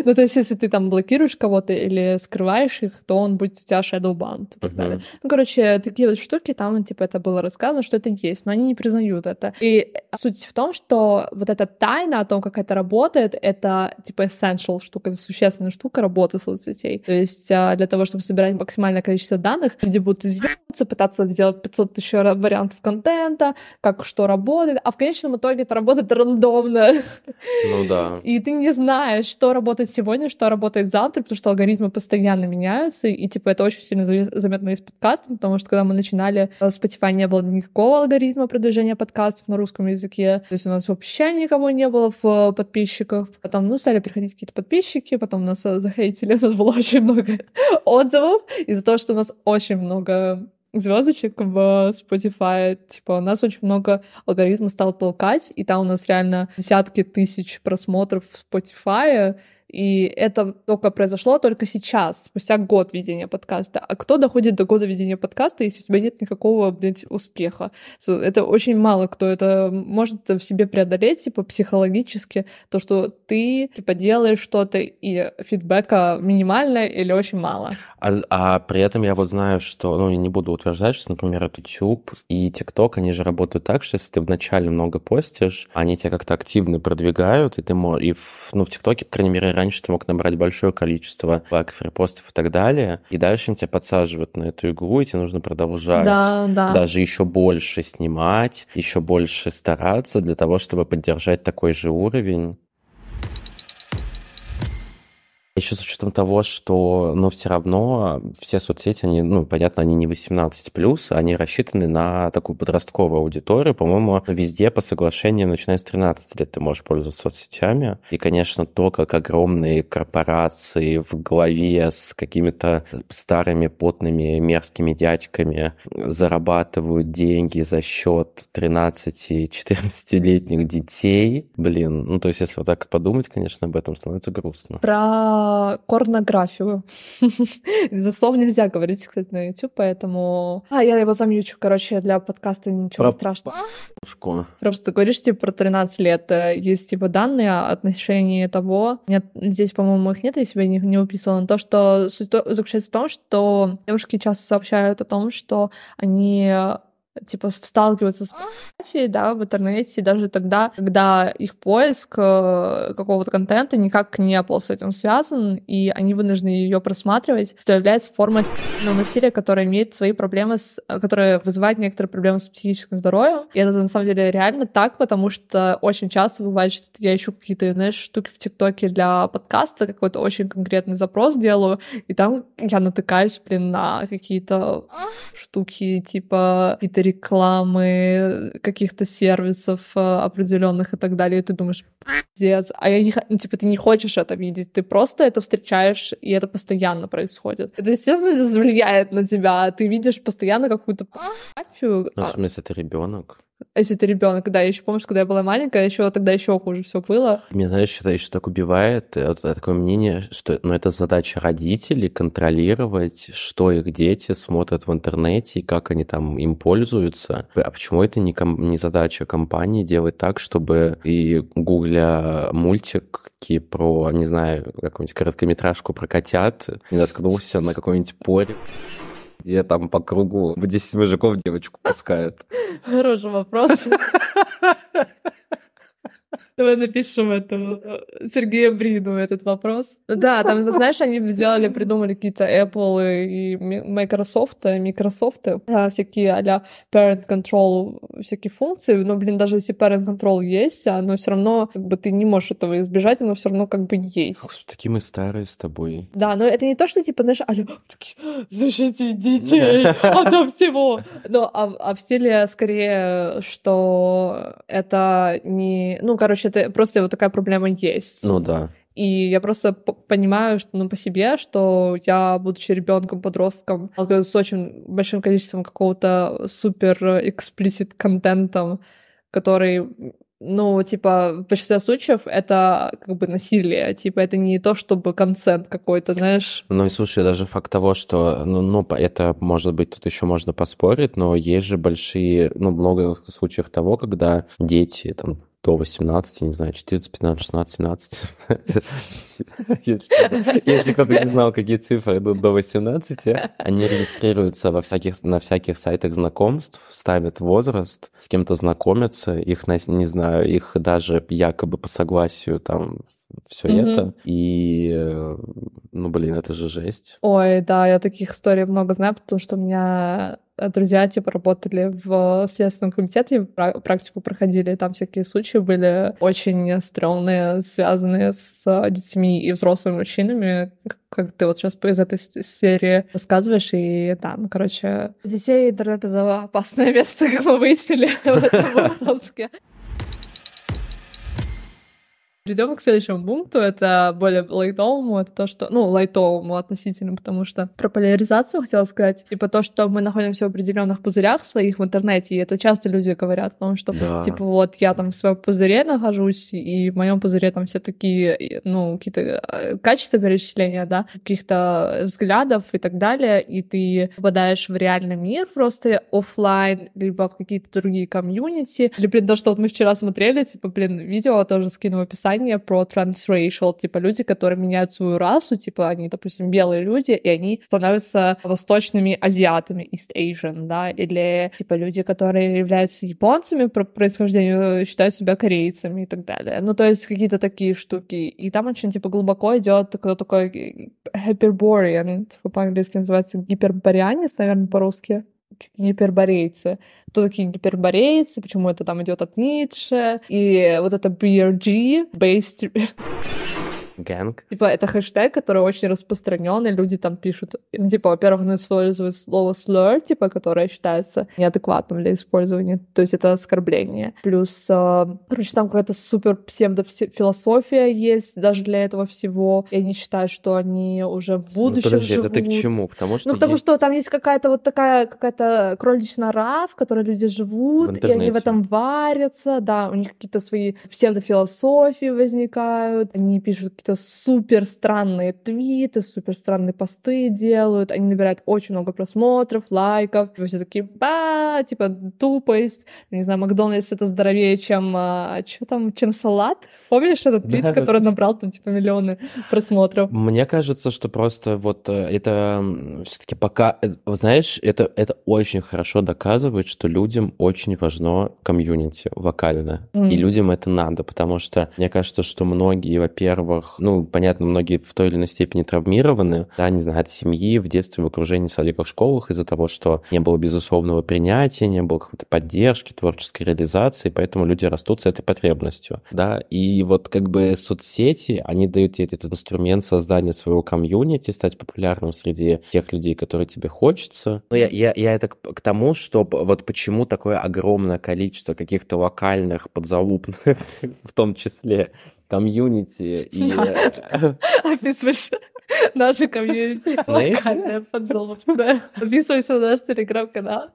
[SPEAKER 2] Ну, то есть, если ты там блокируешь кого-то или скрываешь их, то он будет у тебя Shadow Ban и так далее. Ну, короче, такие вот штуки, там, типа, это было рассказано, что это есть, но они не признают это. И суть в том, что вот эта тайна о том, как это работает, это, типа, essential штука, это существенная штука работы соцсетей. То есть а, для того, чтобы собирать максимальное количество данных, люди будут извиваться, пытаться сделать 500 тысяч вариантов контента, как что работает, а в конечном итоге это работает рандомно.
[SPEAKER 1] Ну да.
[SPEAKER 2] И ты не знаешь, что работает сегодня, что работает завтра, потому что алгоритмы постоянно меняются, и типа это очень сильно заметно из подкастов, потому что когда мы начинали, э, Spotify не было никакого алгоритма продвижения подкастов на русском языке, то есть у нас вообще никого не было в э, подписчиках. Потом, ну, стали приходить какие-то подписчики, потом нас э, захейтили, у нас было очень много отзывов из-за того, что у нас очень много звездочек в Spotify. Типа, у нас очень много алгоритм стал толкать, и там у нас реально десятки тысяч просмотров в Spotify, и это только произошло только сейчас, спустя год ведения подкаста. А кто доходит до года ведения подкаста, если у тебя нет никакого, блядь, успеха? Это очень мало кто это может в себе преодолеть, типа, психологически, то, что ты, типа, делаешь что-то, и фидбэка минимально или очень мало.
[SPEAKER 1] А, а при этом я вот знаю, что, ну, я не буду утверждать, что, например, YouTube и TikTok, они же работают так, что если ты вначале много постишь, они тебя как-то активно продвигают, и ты мо- и в, ну, в ТикТоке, по крайней мере, раньше ты мог набрать большое количество лайков, репостов и так далее, и дальше они тебя подсаживают на эту иглу, и тебе нужно продолжать
[SPEAKER 2] Да, да.
[SPEAKER 1] даже еще больше снимать, еще больше стараться для того, чтобы поддержать такой же уровень. Еще с учетом того, что, ну, все равно все соцсети, они, ну, понятно, они не 18+, они рассчитаны на такую подростковую аудиторию. По-моему, везде по соглашениям, начиная с 13 лет, ты можешь пользоваться соцсетями. И, конечно, то, как огромные корпорации в голове с какими-то старыми, потными, мерзкими дядьками зарабатывают деньги за счет 13-14-летних детей. Блин, ну, то есть, если вот так подумать, конечно, об этом становится грустно.
[SPEAKER 2] Про порнографию. Это слово нельзя говорить, кстати, на YouTube, поэтому... А, я его замьючу, короче, для подкаста ничего
[SPEAKER 1] Про-
[SPEAKER 2] страшного.
[SPEAKER 1] Школа.
[SPEAKER 2] Просто говоришь, типа, про 13 лет. э, Есть, типа, данные о отношении того. Нет, здесь, по-моему, их нет, я себе не, не выписывала. То, что суть заключается в том, что девушки часто сообщают о том, что они типа сталкиваются с порнографией, да, в интернете, даже тогда, когда их поиск э, какого-то контента никак не был с этим связан, и они вынуждены ее просматривать, что является формой насилия, которая имеет свои проблемы, с, которая вызывает некоторые проблемы с психическим здоровьем. И это на самом деле реально так, потому что очень часто бывает, что я ищу какие-то, знаешь, штуки в ТикТоке для подкаста, какой-то очень конкретный запрос делаю, и там я натыкаюсь, блин, на какие-то штуки, типа какие-то рекламы каких-то сервисов э, определенных и так далее, и ты думаешь, пиздец, а я не, ну, типа, ты не хочешь это видеть, ты просто это встречаешь, и это постоянно происходит. Это, естественно, влияет на тебя, ты видишь постоянно какую-то
[SPEAKER 1] Ну, в смысле, это ребенок?
[SPEAKER 2] Если ты ребенок, да, я еще помню, когда я была маленькая, еще тогда еще хуже все было.
[SPEAKER 1] Мне, знаешь, это еще так убивает, вот такое мнение, что ну, это задача родителей контролировать, что их дети смотрят в интернете и как они там им пользуются. А почему это не, ком- не задача компании делать так, чтобы и гугля мультики про, не знаю, какую-нибудь короткометражку про котят, не наткнулся на какой-нибудь порь где там по кругу 10 мужиков девочку пускают?
[SPEAKER 2] Хороший вопрос. Давай напишем этому э, Сергею Брину этот вопрос. Да, там, знаешь, они сделали, придумали какие-то Apple и Microsoft, Microsoft, э, всякие а-ля parent control, всякие функции. Но, блин, даже если parent control есть, оно все равно, как бы, ты не можешь этого избежать, оно все равно как бы есть.
[SPEAKER 1] Такие мы старые с тобой.
[SPEAKER 2] Да, но это не то, что, типа, знаешь, а защити детей от всего. Но, а, а в стиле скорее, что это не... Ну, короче, это просто вот такая проблема есть.
[SPEAKER 1] Ну да.
[SPEAKER 2] И я просто понимаю, что, ну, по себе, что я, будучи ребенком, подростком, с очень большим количеством какого-то супер эксплисит контентом, который ну, типа, в большинстве случаев это как бы насилие, типа, это не то, чтобы концент какой-то, знаешь.
[SPEAKER 1] Ну и слушай, даже факт того, что, ну, ну, это, может быть, тут еще можно поспорить, но есть же большие, ну, много случаев того, когда дети, там, до 18, не знаю, 14, 15, 16, 17. Если кто-то не знал, какие цифры идут до 18, они регистрируются во всяких, на всяких сайтах знакомств, ставят возраст, с кем-то знакомятся, их, не знаю, их даже якобы по согласию там все mm-hmm. это. И, э, ну, блин, это же жесть.
[SPEAKER 2] Ой, да, я таких историй много знаю, потому что у меня э, друзья, типа, работали в Следственном комитете, практику проходили, там всякие случаи были очень стрёмные, связанные с детьми и взрослыми мужчинами, как ты вот сейчас из этой серии рассказываешь, и да, ну, короче, детей интернет — это опасное место, как мы выяснили в этом выпуске. Перейдем к следующему пункту. Это более лайтовому. Это то, что... Ну, лайтовому относительно, потому что про поляризацию хотела сказать. Типа то, что мы находимся в определенных пузырях своих в интернете, и это часто люди говорят о том, что, да. типа, вот я там в своем пузыре нахожусь, и в моем пузыре там все такие, ну, какие-то э, качества перечисления, да, каких-то взглядов и так далее, и ты попадаешь в реальный мир просто офлайн, либо в какие-то другие комьюнити. Или, блин, то, что вот мы вчера смотрели, типа, блин, видео тоже скину в описании, описание про transracial, типа люди, которые меняют свою расу, типа они, допустим, белые люди, и они становятся восточными азиатами, East Asian, да, или типа люди, которые являются японцами по происхождению, считают себя корейцами и так далее. Ну, то есть какие-то такие штуки. И там очень, типа, глубоко идет кто такой hyperborean, типа по-английски называется гипербореанец, наверное, по-русски гиперборейцы. Кто такие гиперборейцы, почему это там идет от Ницше, и вот это BRG, based
[SPEAKER 1] Гэнг.
[SPEAKER 2] Типа, это хэштег, который очень распространенный, люди там пишут, ну, типа, во-первых, он использует слово slur, типа, которое считается неадекватным для использования, то есть это оскорбление. Плюс, э, короче, там какая-то супер псевдофилософия есть даже для этого всего, и они считают, что они уже в ну, будущем ну, подожди, живут.
[SPEAKER 1] это ты к чему? К тому, что
[SPEAKER 2] ну, потому есть... что там есть какая-то вот такая, какая-то кроличная нора, в которой люди живут, и они в этом варятся, да, у них какие-то свои псевдофилософии возникают, они пишут какие-то супер странные твиты, супер странные посты делают, они набирают очень много просмотров, лайков, и все такие, ба, типа, тупость, не знаю, Макдональдс это здоровее, чем, а, что там, чем салат, помнишь этот твит, который набрал там, типа, миллионы просмотров?
[SPEAKER 1] Мне кажется, что просто вот э, это все-таки пока, э, знаешь, это, это очень хорошо доказывает, что людям очень важно комьюнити вокальное, mm. и людям это надо, потому что мне кажется, что многие, во-первых, ну, понятно, многие в той или иной степени травмированы, да, не знаю, от семьи, в детстве, в окружении, в садиках, школах из-за того, что не было безусловного принятия, не было какой-то поддержки, творческой реализации, поэтому люди растут с этой потребностью, да, и вот как бы соцсети, они дают тебе этот инструмент создания своего комьюнити, стать популярным среди тех людей, которые тебе хочется. Но я, я, я это к тому, что вот почему такое огромное количество каких-то локальных подзалупных, в том числе комьюнити и...
[SPEAKER 2] Описываешь наше комьюнити локальное подзалупное. Подписывайся на наш телеграм-канал.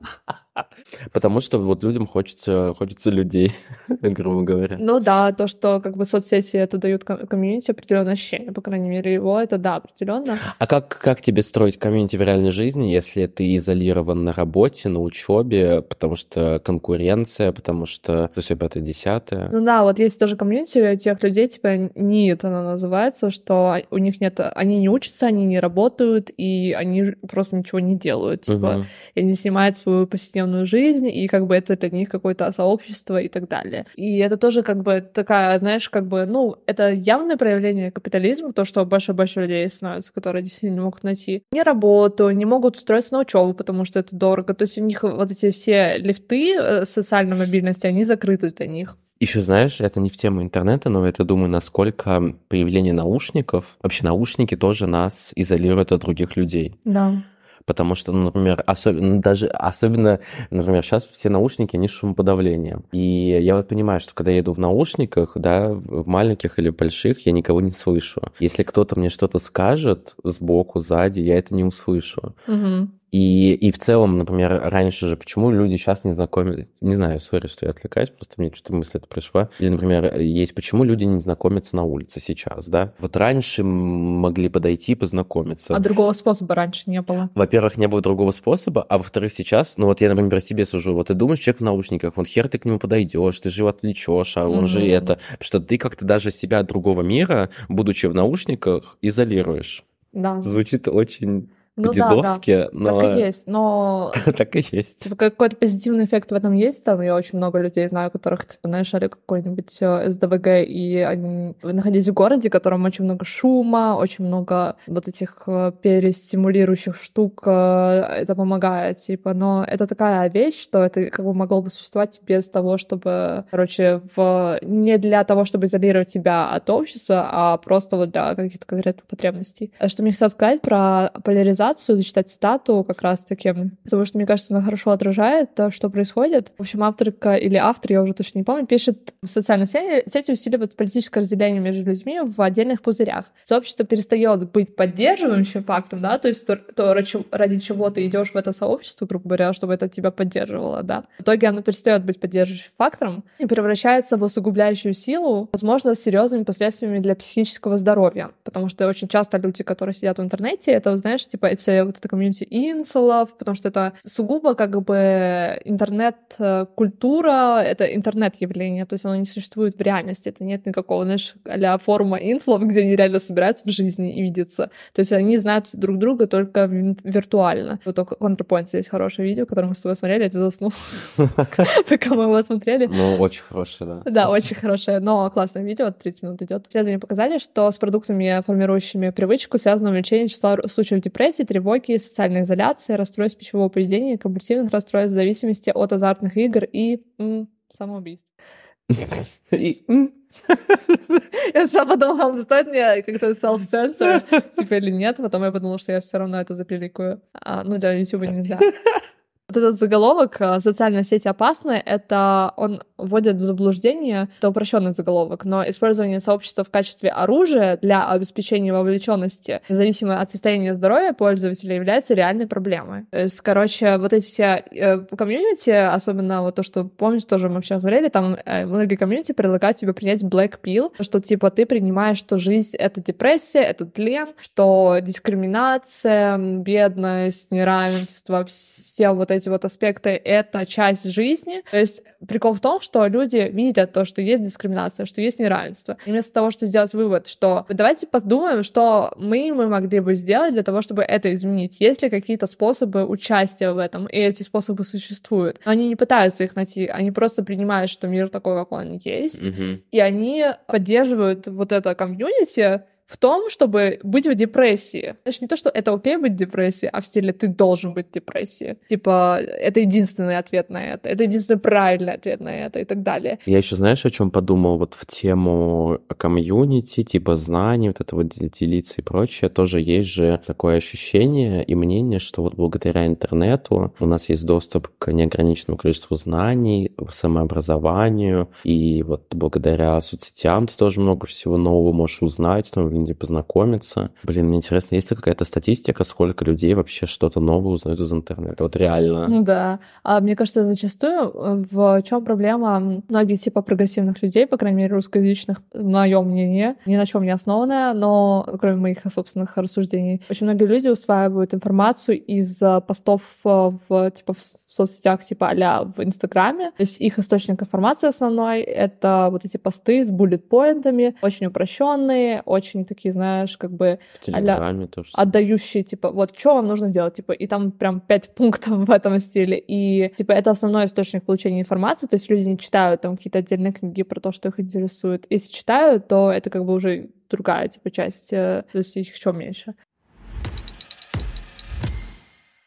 [SPEAKER 1] Потому что вот людям хочется, хочется людей, грубо говоря.
[SPEAKER 2] Ну да, то, что как бы соцсети это дают комьюнити определенное ощущение, по крайней мере, его это да, определенно.
[SPEAKER 1] А как, как тебе строить комьюнити в реальной жизни, если ты изолирован на работе, на учебе, потому что конкуренция, потому что все это десятое?
[SPEAKER 2] Ну да, вот есть тоже комьюнити тех людей, типа НИИТ она называется, что у них нет, они не учатся, они не работают, и они просто ничего не делают, типа, угу. и они снимают свою повседневную повседневную жизнь, и как бы это для них какое-то сообщество и так далее. И это тоже как бы такая, знаешь, как бы, ну, это явное проявление капитализма, то, что больше и больше людей становится, которые действительно не могут найти ни работу, не могут устроиться на учебу, потому что это дорого. То есть у них вот эти все лифты э, социальной мобильности, они закрыты для них.
[SPEAKER 1] Еще знаешь, это не в тему интернета, но это, думаю, насколько появление наушников, вообще наушники тоже нас изолируют от других людей.
[SPEAKER 2] Да
[SPEAKER 1] потому что, ну, например, особенно, ну, даже особенно, например, сейчас все наушники, они с шумоподавлением. И я вот понимаю, что когда я иду в наушниках, да, в маленьких или больших, я никого не слышу. Если кто-то мне что-то скажет сбоку, сзади, я это не услышу.
[SPEAKER 2] Угу.
[SPEAKER 1] И, и в целом, например, раньше же, почему люди сейчас не знакомились, не знаю, сори, что я отвлекаюсь, просто мне что-то мысль это пришла. Или, например, есть, почему люди не знакомятся на улице сейчас, да? Вот раньше могли подойти и познакомиться.
[SPEAKER 2] А другого способа раньше не было?
[SPEAKER 1] Во-первых, не было другого способа, а во-вторых, сейчас, ну вот я, например, себе сужу, вот ты думаешь, человек в наушниках, вот хер ты к нему подойдешь, ты же его отвлечешь, а он mm-hmm. же это... Что ты как-то даже себя от другого мира, будучи в наушниках, изолируешь.
[SPEAKER 2] Да.
[SPEAKER 1] Звучит очень ну, по-дедовски, да, да.
[SPEAKER 2] но... Так и есть, но...
[SPEAKER 1] так и есть.
[SPEAKER 2] Типа какой-то позитивный эффект в этом есть, там я очень много людей знаю, которых, типа, нашли какой-нибудь э, СДВГ, и они находились в городе, в котором очень много шума, очень много вот этих э, перестимулирующих штук, э, это помогает, типа, но это такая вещь, что это как бы могло бы существовать без того, чтобы, короче, в... не для того, чтобы изолировать себя от общества, а просто вот для каких-то конкретных потребностей. Что мне хотелось сказать про поляризацию, цитацию, зачитать цитату как раз-таки, потому что, мне кажется, она хорошо отражает то, что происходит. В общем, авторка или автор, я уже точно не помню, пишет, в сети усиливают политическое разделение между людьми в отдельных пузырях. Сообщество перестает быть поддерживающим фактом, да, то есть то, то ради чего ты идешь в это сообщество, грубо говоря, чтобы это тебя поддерживало, да. В итоге оно перестает быть поддерживающим фактором и превращается в усугубляющую силу, возможно, с серьезными последствиями для психического здоровья, потому что очень часто люди, которые сидят в интернете, это, знаешь, типа вся вот эта комьюнити инсулов, потому что это сугубо как бы интернет-культура, это интернет-явление, то есть оно не существует в реальности, это нет никакого, знаешь, а форума инсулов, где они реально собираются в жизни и видятся. То есть они знают друг друга только виртуально. Вот только ContraPoint есть хорошее видео, которое мы с тобой смотрели, я заснул, пока мы его смотрели.
[SPEAKER 1] Ну, очень хорошее, да.
[SPEAKER 2] Да, очень хорошее, но классное видео, 30 минут идет. Исследования показали, что с продуктами, формирующими привычку, связано увеличение числа случаев депрессии, тревоги, социальной изоляции, расстройств пищевого поведения, компульсивных расстройств зависимости от азартных игр и м, самоубийств.
[SPEAKER 1] И
[SPEAKER 2] я сначала подумала, стоит мне как-то self-censor, типа или нет, потом я подумала, что я все равно это запиликую. А, ну, для YouTube нельзя. Вот этот заголовок э, «Социальные сети опасны» — это он вводит в заблуждение, это упрощенный заголовок, но использование сообщества в качестве оружия для обеспечения вовлеченности, независимо от состояния здоровья пользователя, является реальной проблемой. То есть, короче, вот эти все э, комьюнити, особенно вот то, что, помните, тоже мы сейчас говорили, там э, многие комьюнити предлагают тебе принять black pill, что типа ты принимаешь, что жизнь — это депрессия, это тлен, что дискриминация, бедность, неравенство, все вот эти вот аспекты — это часть жизни. То есть прикол в том, что люди видят то, что есть дискриминация, что есть неравенство. И вместо того, чтобы сделать вывод, что давайте подумаем, что мы, мы могли бы сделать для того, чтобы это изменить. Есть ли какие-то способы участия в этом? И эти способы существуют. Но они не пытаются их найти, они просто принимают, что мир такой, какой он есть.
[SPEAKER 1] Мгм.
[SPEAKER 2] И они поддерживают вот это комьюнити в том, чтобы быть в депрессии. Значит, не то, что это окей быть в депрессии, а в стиле ты должен быть в депрессии. Типа, это единственный ответ на это, это единственный правильный ответ на это и так далее.
[SPEAKER 1] Я еще, знаешь, о чем подумал? Вот в тему комьюнити, типа знаний, вот это вот делиться и прочее, тоже есть же такое ощущение и мнение, что вот благодаря интернету у нас есть доступ к неограниченному количеству знаний, самообразованию, и вот благодаря соцсетям ты тоже много всего нового можешь узнать, людьми познакомиться. Блин, мне интересно, есть ли какая-то статистика, сколько людей вообще что-то новое узнают из интернета? Вот реально.
[SPEAKER 2] Да. А мне кажется, зачастую э, в чем проблема многих типа прогрессивных людей, по крайней мере, русскоязычных, мое мнение, ни на чем не основанное, но кроме моих собственных рассуждений. Очень многие люди усваивают информацию из э, постов э, в типа в в соцсетях типа а в Инстаграме. То есть их источник информации основной — это вот эти посты с буллет-поинтами, очень упрощенные, очень такие, знаешь, как бы
[SPEAKER 1] В Телеграме тоже.
[SPEAKER 2] отдающие, типа, вот что вам нужно сделать, типа, и там прям пять пунктов в этом стиле, и, типа, это основной источник получения информации, то есть люди не читают там какие-то отдельные книги про то, что их интересует. Если читают, то это как бы уже другая, типа, часть, э, то есть их еще меньше.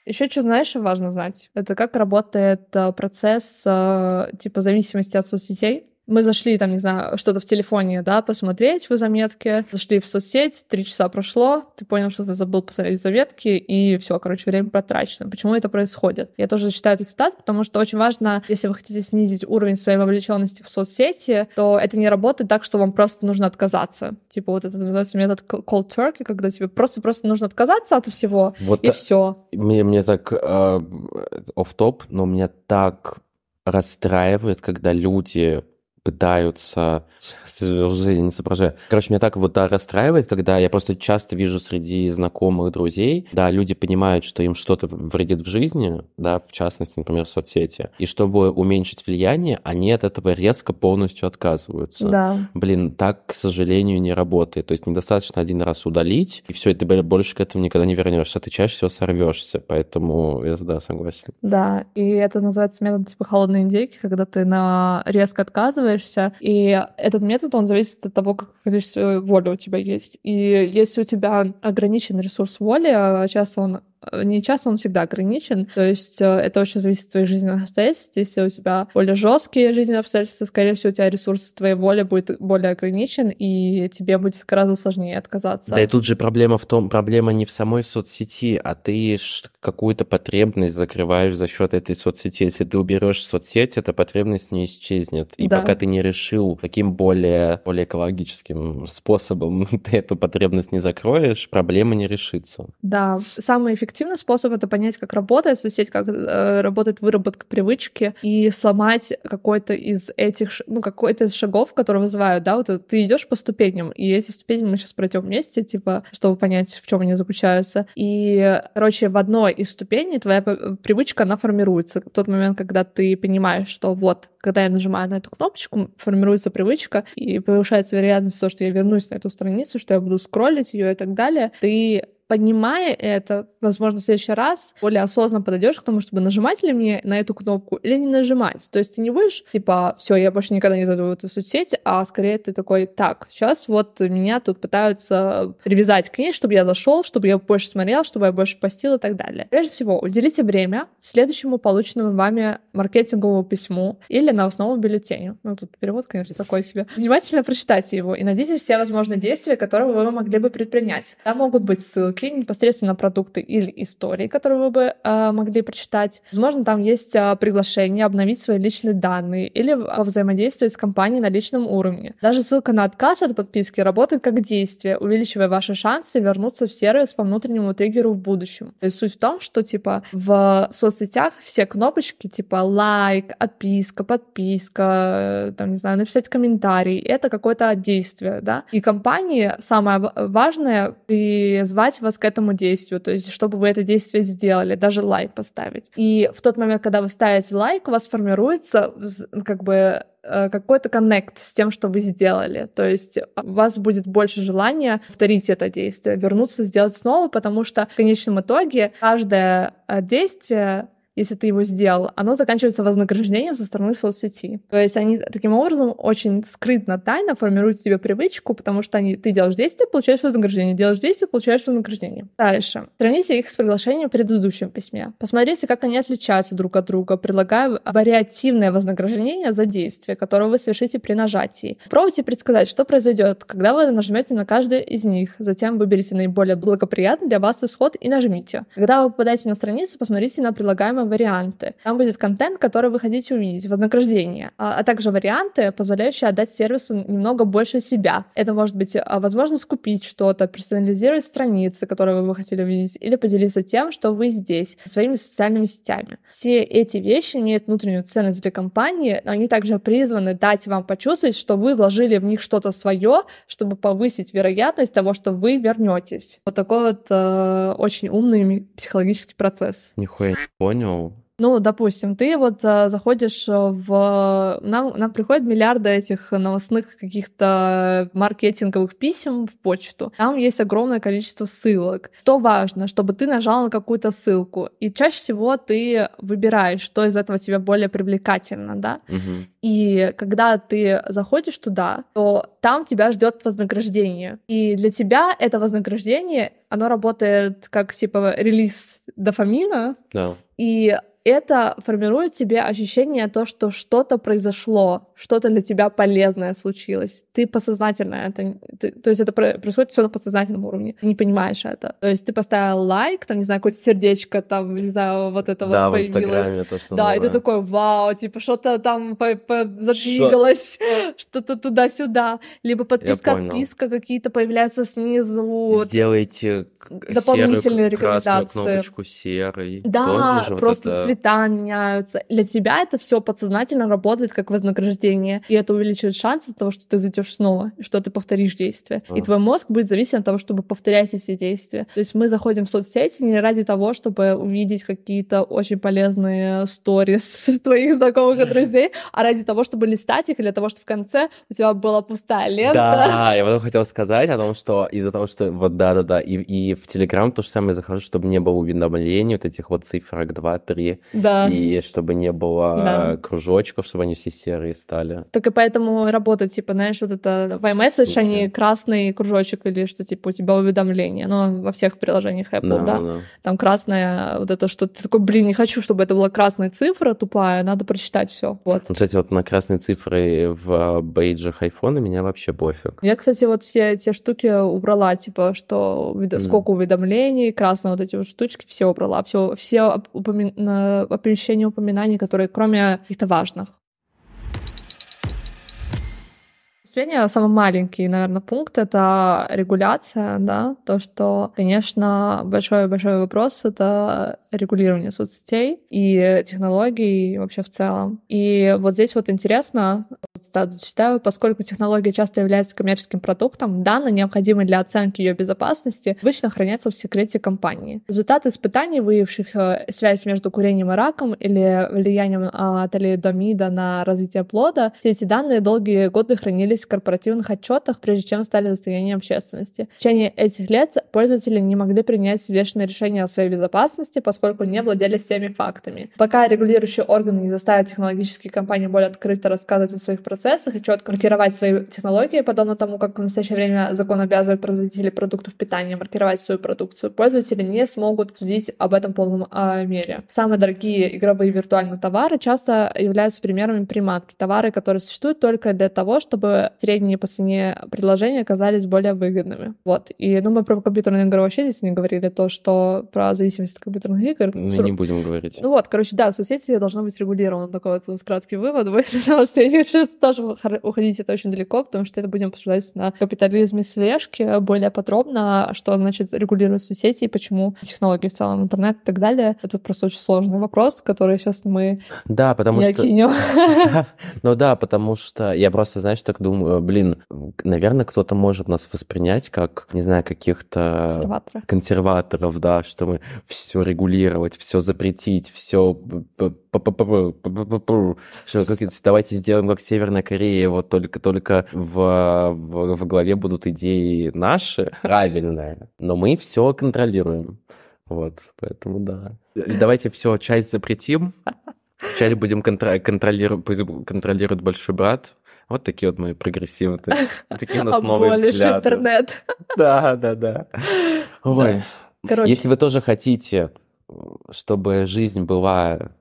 [SPEAKER 2] Еще что знаешь, важно знать, это как работает э, процесс э, типа зависимости от соцсетей. Мы зашли, там, не знаю, что-то в телефоне, да, посмотреть в заметке, зашли в соцсеть, три часа прошло, ты понял, что ты забыл посмотреть заметки, и все, короче, время потрачено. Почему это происходит? Я тоже читаю эту цитату, потому что очень важно, если вы хотите снизить уровень своей вовлеченности в соцсети, то это не работает так, что вам просто нужно отказаться. Типа вот это называется метод cold turkey, когда тебе просто-просто нужно отказаться от всего,
[SPEAKER 1] Вот
[SPEAKER 2] и
[SPEAKER 1] та-
[SPEAKER 2] все.
[SPEAKER 1] Мне, мне так э, оф-топ, но меня так расстраивает, когда люди пытаются... Уже не соображаю. Короче, меня так вот да, расстраивает, когда я просто часто вижу среди знакомых друзей, да, люди понимают, что им что-то вредит в жизни, да, в частности, например, соцсети, и чтобы уменьшить влияние, они от этого резко полностью отказываются.
[SPEAKER 2] Да.
[SPEAKER 1] Блин, так, к сожалению, не работает. То есть недостаточно один раз удалить, и все, и ты больше к этому никогда не вернешься. Ты чаще всего сорвешься. Поэтому я да, согласен.
[SPEAKER 2] Да, и это называется метод типа холодной индейки, когда ты на резко отказываешься, и этот метод, он зависит от того, какое количество воли у тебя есть. И если у тебя ограничен ресурс воли, а часто он не часто, он всегда ограничен. То есть э, это очень зависит от твоих жизненных обстоятельств. Если у тебя более жесткие жизненные обстоятельства, скорее всего, у тебя ресурс твоей воли будет более ограничен, и тебе будет гораздо сложнее отказаться.
[SPEAKER 1] Да и тут же проблема в том, проблема не в самой соцсети, а ты какую-то потребность закрываешь за счет этой соцсети. Если ты уберешь соцсеть, эта потребность не исчезнет. И
[SPEAKER 2] Да.
[SPEAKER 1] пока ты не решил, каким более, более экологическим способом ты эту потребность не закроешь, проблема не решится.
[SPEAKER 2] Да, самый эффективный способ это понять, как работает соцсеть, как э, работает выработка привычки и сломать какой-то из этих, ну, какой-то из шагов, которые вызывают, да, вот ты идешь по ступеням, и эти ступени мы сейчас пройдем вместе, типа, чтобы понять, в чем они заключаются. И, короче, в одной из ступеней твоя привычка, она формируется. В тот момент, когда ты понимаешь, что вот, когда я нажимаю на эту кнопочку, формируется привычка, и повышается вероятность того, что я вернусь на эту страницу, что я буду скроллить ее и так далее, ты понимая это, возможно, в следующий раз более осознанно подойдешь к тому, чтобы нажимать ли мне на эту кнопку или не нажимать. То есть ты не будешь, типа, все, я больше никогда не зайду в эту соцсеть, а скорее ты такой, так, сейчас вот меня тут пытаются привязать к ней, чтобы я зашел, чтобы я больше смотрел, чтобы я больше постил и так далее. Прежде всего, уделите время следующему полученному вами маркетинговому письму или новостному бюллетеню. Ну, тут перевод, конечно, такой себе. Внимательно прочитайте его и найдите все возможные действия, которые вы могли бы предпринять. Там могут быть ссылки, ссылки непосредственно продукты или истории, которые вы бы э, могли прочитать. Возможно, там есть э, приглашение обновить свои личные данные или взаимодействовать с компанией на личном уровне. Даже ссылка на отказ от подписки работает как действие, увеличивая ваши шансы вернуться в сервис по внутреннему триггеру в будущем. То есть суть в том, что типа в соцсетях все кнопочки типа лайк, отписка, подписка, там, не знаю, написать комментарий, это какое-то действие, да. И компании самое важное призвать вас к этому действию, то есть чтобы вы это действие сделали, даже лайк поставить. И в тот момент, когда вы ставите лайк, у вас формируется как бы э, какой-то коннект с тем, что вы сделали. То есть у вас будет больше желания повторить это действие, вернуться, сделать снова, потому что в конечном итоге каждое э, действие если ты его сделал, оно заканчивается вознаграждением со стороны соцсети. То есть они таким образом очень скрытно, тайно формируют себе привычку, потому что они, ты делаешь действие, получаешь вознаграждение, делаешь действие, получаешь вознаграждение. Дальше. Сравните их с приглашением в предыдущем письме. Посмотрите, как они отличаются друг от друга, предлагая вариативное вознаграждение за действие, которое вы совершите при нажатии. Пробуйте предсказать, что произойдет, когда вы нажмете на каждый из них. Затем выберите наиболее благоприятный для вас исход и нажмите. Когда вы попадаете на страницу, посмотрите на предлагаемое самые варианты. Там будет контент, который вы хотите увидеть, вознаграждение, а, а также варианты, позволяющие отдать сервису немного больше себя. Это может быть а, возможность купить что-то, персонализировать страницы, которые вы бы хотели увидеть, или поделиться тем, что вы здесь, своими социальными сетями. Все эти вещи имеют внутреннюю ценность для компании, но они также призваны дать вам почувствовать, что вы вложили в них что-то свое, чтобы повысить вероятность того, что вы вернетесь. Вот такой вот э, очень умный психологический процесс.
[SPEAKER 1] Нихуя не понял original
[SPEAKER 2] Ну, допустим, ты вот а, заходишь в... Нам, нам приходят миллиарды этих новостных каких-то маркетинговых писем в почту. Там есть огромное количество ссылок. Что важно, чтобы ты нажал на какую-то ссылку. И чаще всего ты выбираешь, что из этого тебе более привлекательно, да?
[SPEAKER 1] Угу.
[SPEAKER 2] И когда ты заходишь туда, то там тебя ждет вознаграждение. И для тебя это вознаграждение, оно работает как типа релиз дофамина.
[SPEAKER 1] Да.
[SPEAKER 2] И это формирует тебе ощущение то, что что-то произошло, что-то для тебя полезное случилось. Ты подсознательно это... Ты, то есть это происходит все на подсознательном уровне. Ты не понимаешь это. То есть ты поставил лайк, там, не знаю, какое-то сердечко, там, не знаю, вот это
[SPEAKER 1] да,
[SPEAKER 2] вот появилось.
[SPEAKER 1] То, что
[SPEAKER 2] да, новое. и ты такой, вау, типа что-то там по по задвигалось, что-то туда-сюда. Либо подписка, отписка какие-то появляются снизу.
[SPEAKER 1] Сделайте
[SPEAKER 2] дополнительные
[SPEAKER 1] серый,
[SPEAKER 2] рекомендации.
[SPEAKER 1] кнопочку серый.
[SPEAKER 2] Да, просто это... цвета меняются. Для тебя это все подсознательно работает как вознаграждение, и это увеличивает шансы того, что ты зайдешь снова, что ты повторишь действие. А. И твой мозг будет зависеть от того, чтобы повторять эти действия. То есть мы заходим в соцсети не ради того, чтобы увидеть какие-то очень полезные сторис твоих знакомых и друзей, а ради того, чтобы листать их, или для того, чтобы в конце у тебя была пустая лента.
[SPEAKER 1] Да, я потом хотел сказать о том, что из-за того, что вот да-да-да, и, и в Телеграм то же самое захожу, чтобы не было уведомлений вот этих вот цифрок 2, 3,
[SPEAKER 2] да.
[SPEAKER 1] и чтобы не было да. кружочков, чтобы они все серые стали.
[SPEAKER 2] Так и поэтому работает, типа, знаешь, вот это в iMessage, они красный кружочек или что, типа, у тебя уведомление, но во всех приложениях Apple, да, да? да. Там красная вот это, что ты такой, блин, не хочу, чтобы это была красная цифра тупая, надо прочитать все. Вот.
[SPEAKER 1] Кстати, вот на красные цифры в бейджах айфона меня вообще пофиг.
[SPEAKER 2] Я, кстати, вот все эти штуки убрала, типа, что mm. сколько уведомлений, красные вот эти вот штучки, все убрала, все, все упомя оповещения упоминаний, которые кроме каких-то важных. Последний, самый маленький, наверное, пункт — это регуляция, да, то, что, конечно, большой-большой вопрос — это регулирование соцсетей и технологий вообще в целом. И вот здесь вот интересно, читаю, поскольку технология часто является коммерческим продуктом, данные, необходимые для оценки ее безопасности, обычно хранятся в секрете компании. Результаты испытаний, выявивших э, связь между курением и раком или влиянием а, талидомида на развитие плода, все эти данные долгие годы хранились в корпоративных отчетах, прежде чем стали достоянием общественности. В течение этих лет пользователи не могли принять взвешенное решение о своей безопасности, поскольку не владели всеми фактами. Пока регулирующие органы не заставят технологические компании более открыто рассказывать о своих процессах и четко маркировать свои технологии, подобно тому, как в настоящее время закон обязывает производителей продуктов питания маркировать свою продукцию, пользователи не смогут судить об этом в полном э, мере. Самые дорогие игровые виртуальные товары часто являются примерами приманки. Товары, которые существуют только для того, чтобы средние по цене предложения оказались более выгодными. Вот. И ну, мы про компьютерные игры вообще здесь не говорили, то, что про зависимость от компьютерных игр.
[SPEAKER 1] Мы не будем говорить.
[SPEAKER 2] Ну вот, короче, да, соцсети должно быть регулировано. Такой вот краткий вывод. Потому что я не хочу тоже уходить это очень далеко, потому что это будем обсуждать на капитализме слежки более подробно, что значит регулировать соцсети и почему технологии в целом, интернет и так далее. Это просто очень сложный вопрос, который сейчас мы
[SPEAKER 1] да, потому
[SPEAKER 2] не
[SPEAKER 1] что...
[SPEAKER 2] окинем.
[SPEAKER 1] Ну да, потому что я просто, знаешь, так думаю, блин, наверное, кто-то может нас воспринять как, не знаю, каких-то
[SPEAKER 2] Консерваторы.
[SPEAKER 1] консерваторов, да, что мы все регулировать, все запретить, все что как, давайте сделаем как Северная Корея, вот только только в, в, в голове будут идеи наши правильные, но мы все контролируем. Вот, поэтому да. Давайте все, часть запретим, часть будем контр- контролировать, контролирует большой брат, вот такие вот мы прогрессивные. Такие у нас новые взгляды.
[SPEAKER 2] интернет.
[SPEAKER 1] Да, да, да. Ой. Короче. Если вы тоже хотите, чтобы жизнь была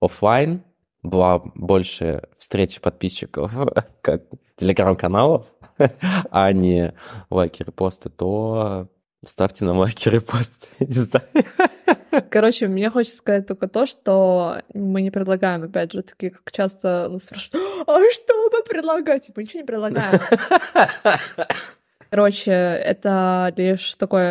[SPEAKER 1] офлайн, была больше встречи подписчиков, как телеграм-каналов, а не лайки, репосты, то ставьте нам лайки, репосты, не знаю.
[SPEAKER 2] Короче, мне хочется сказать только то, что мы не предлагаем, опять же, такие, как часто нас спрашивают, а что вы предлагаете? Мы ничего не предлагаем. Короче, это лишь такой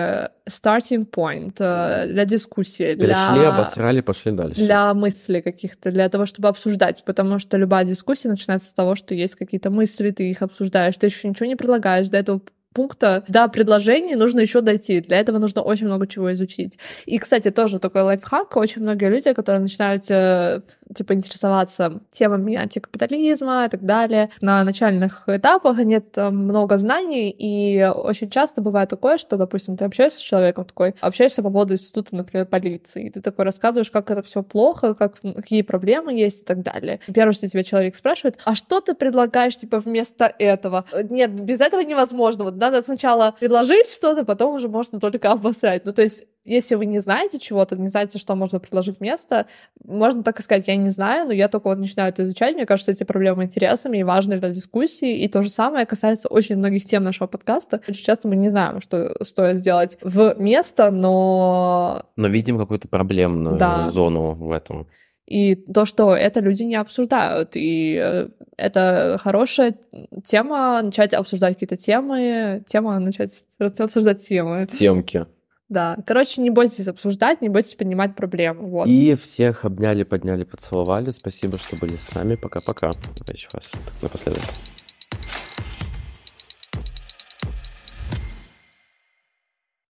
[SPEAKER 2] starting point э, для дискуссии.
[SPEAKER 1] Пришли,
[SPEAKER 2] для...
[SPEAKER 1] обосрали, пошли дальше.
[SPEAKER 2] Для мыслей каких-то, для того, чтобы обсуждать, потому что любая дискуссия начинается с того, что есть какие-то мысли, ты их обсуждаешь, ты еще ничего не предлагаешь, до этого пункта до предложений нужно еще дойти. Для этого нужно очень много чего изучить. И, кстати, тоже такой лайфхак. Очень многие люди, которые начинают э, типа интересоваться темами антикапитализма и так далее, на начальных этапах нет э, много знаний, и очень часто бывает такое, что, допустим, ты общаешься с человеком такой, общаешься по поводу института, например, полиции, и ты такой рассказываешь, как это все плохо, как, какие проблемы есть и так далее. Первое, что тебя человек спрашивает, а что ты предлагаешь, типа, вместо этого? Нет, без этого невозможно. Вот надо сначала предложить что-то, потом уже можно только обосрать. Ну, то есть если вы не знаете чего-то, не знаете, что можно предложить вместо, можно так и сказать, я не знаю, но я только вот начинаю это изучать, мне кажется, эти проблемы интересными и важны для дискуссии, и то же самое касается очень многих тем нашего подкаста. Очень часто мы не знаем, что стоит сделать в место, но...
[SPEAKER 1] Но видим какую-то проблемную да. зону в этом.
[SPEAKER 2] И то, что это люди не обсуждают. И э, это хорошая тема, начать обсуждать какие-то темы, тема начать обсуждать темы.
[SPEAKER 1] Темки.
[SPEAKER 2] Да, короче, не бойтесь обсуждать, не бойтесь поднимать проблемы. Вот.
[SPEAKER 1] И всех обняли, подняли, поцеловали. Спасибо, что были с нами. Пока-пока. Еще раз напоследок.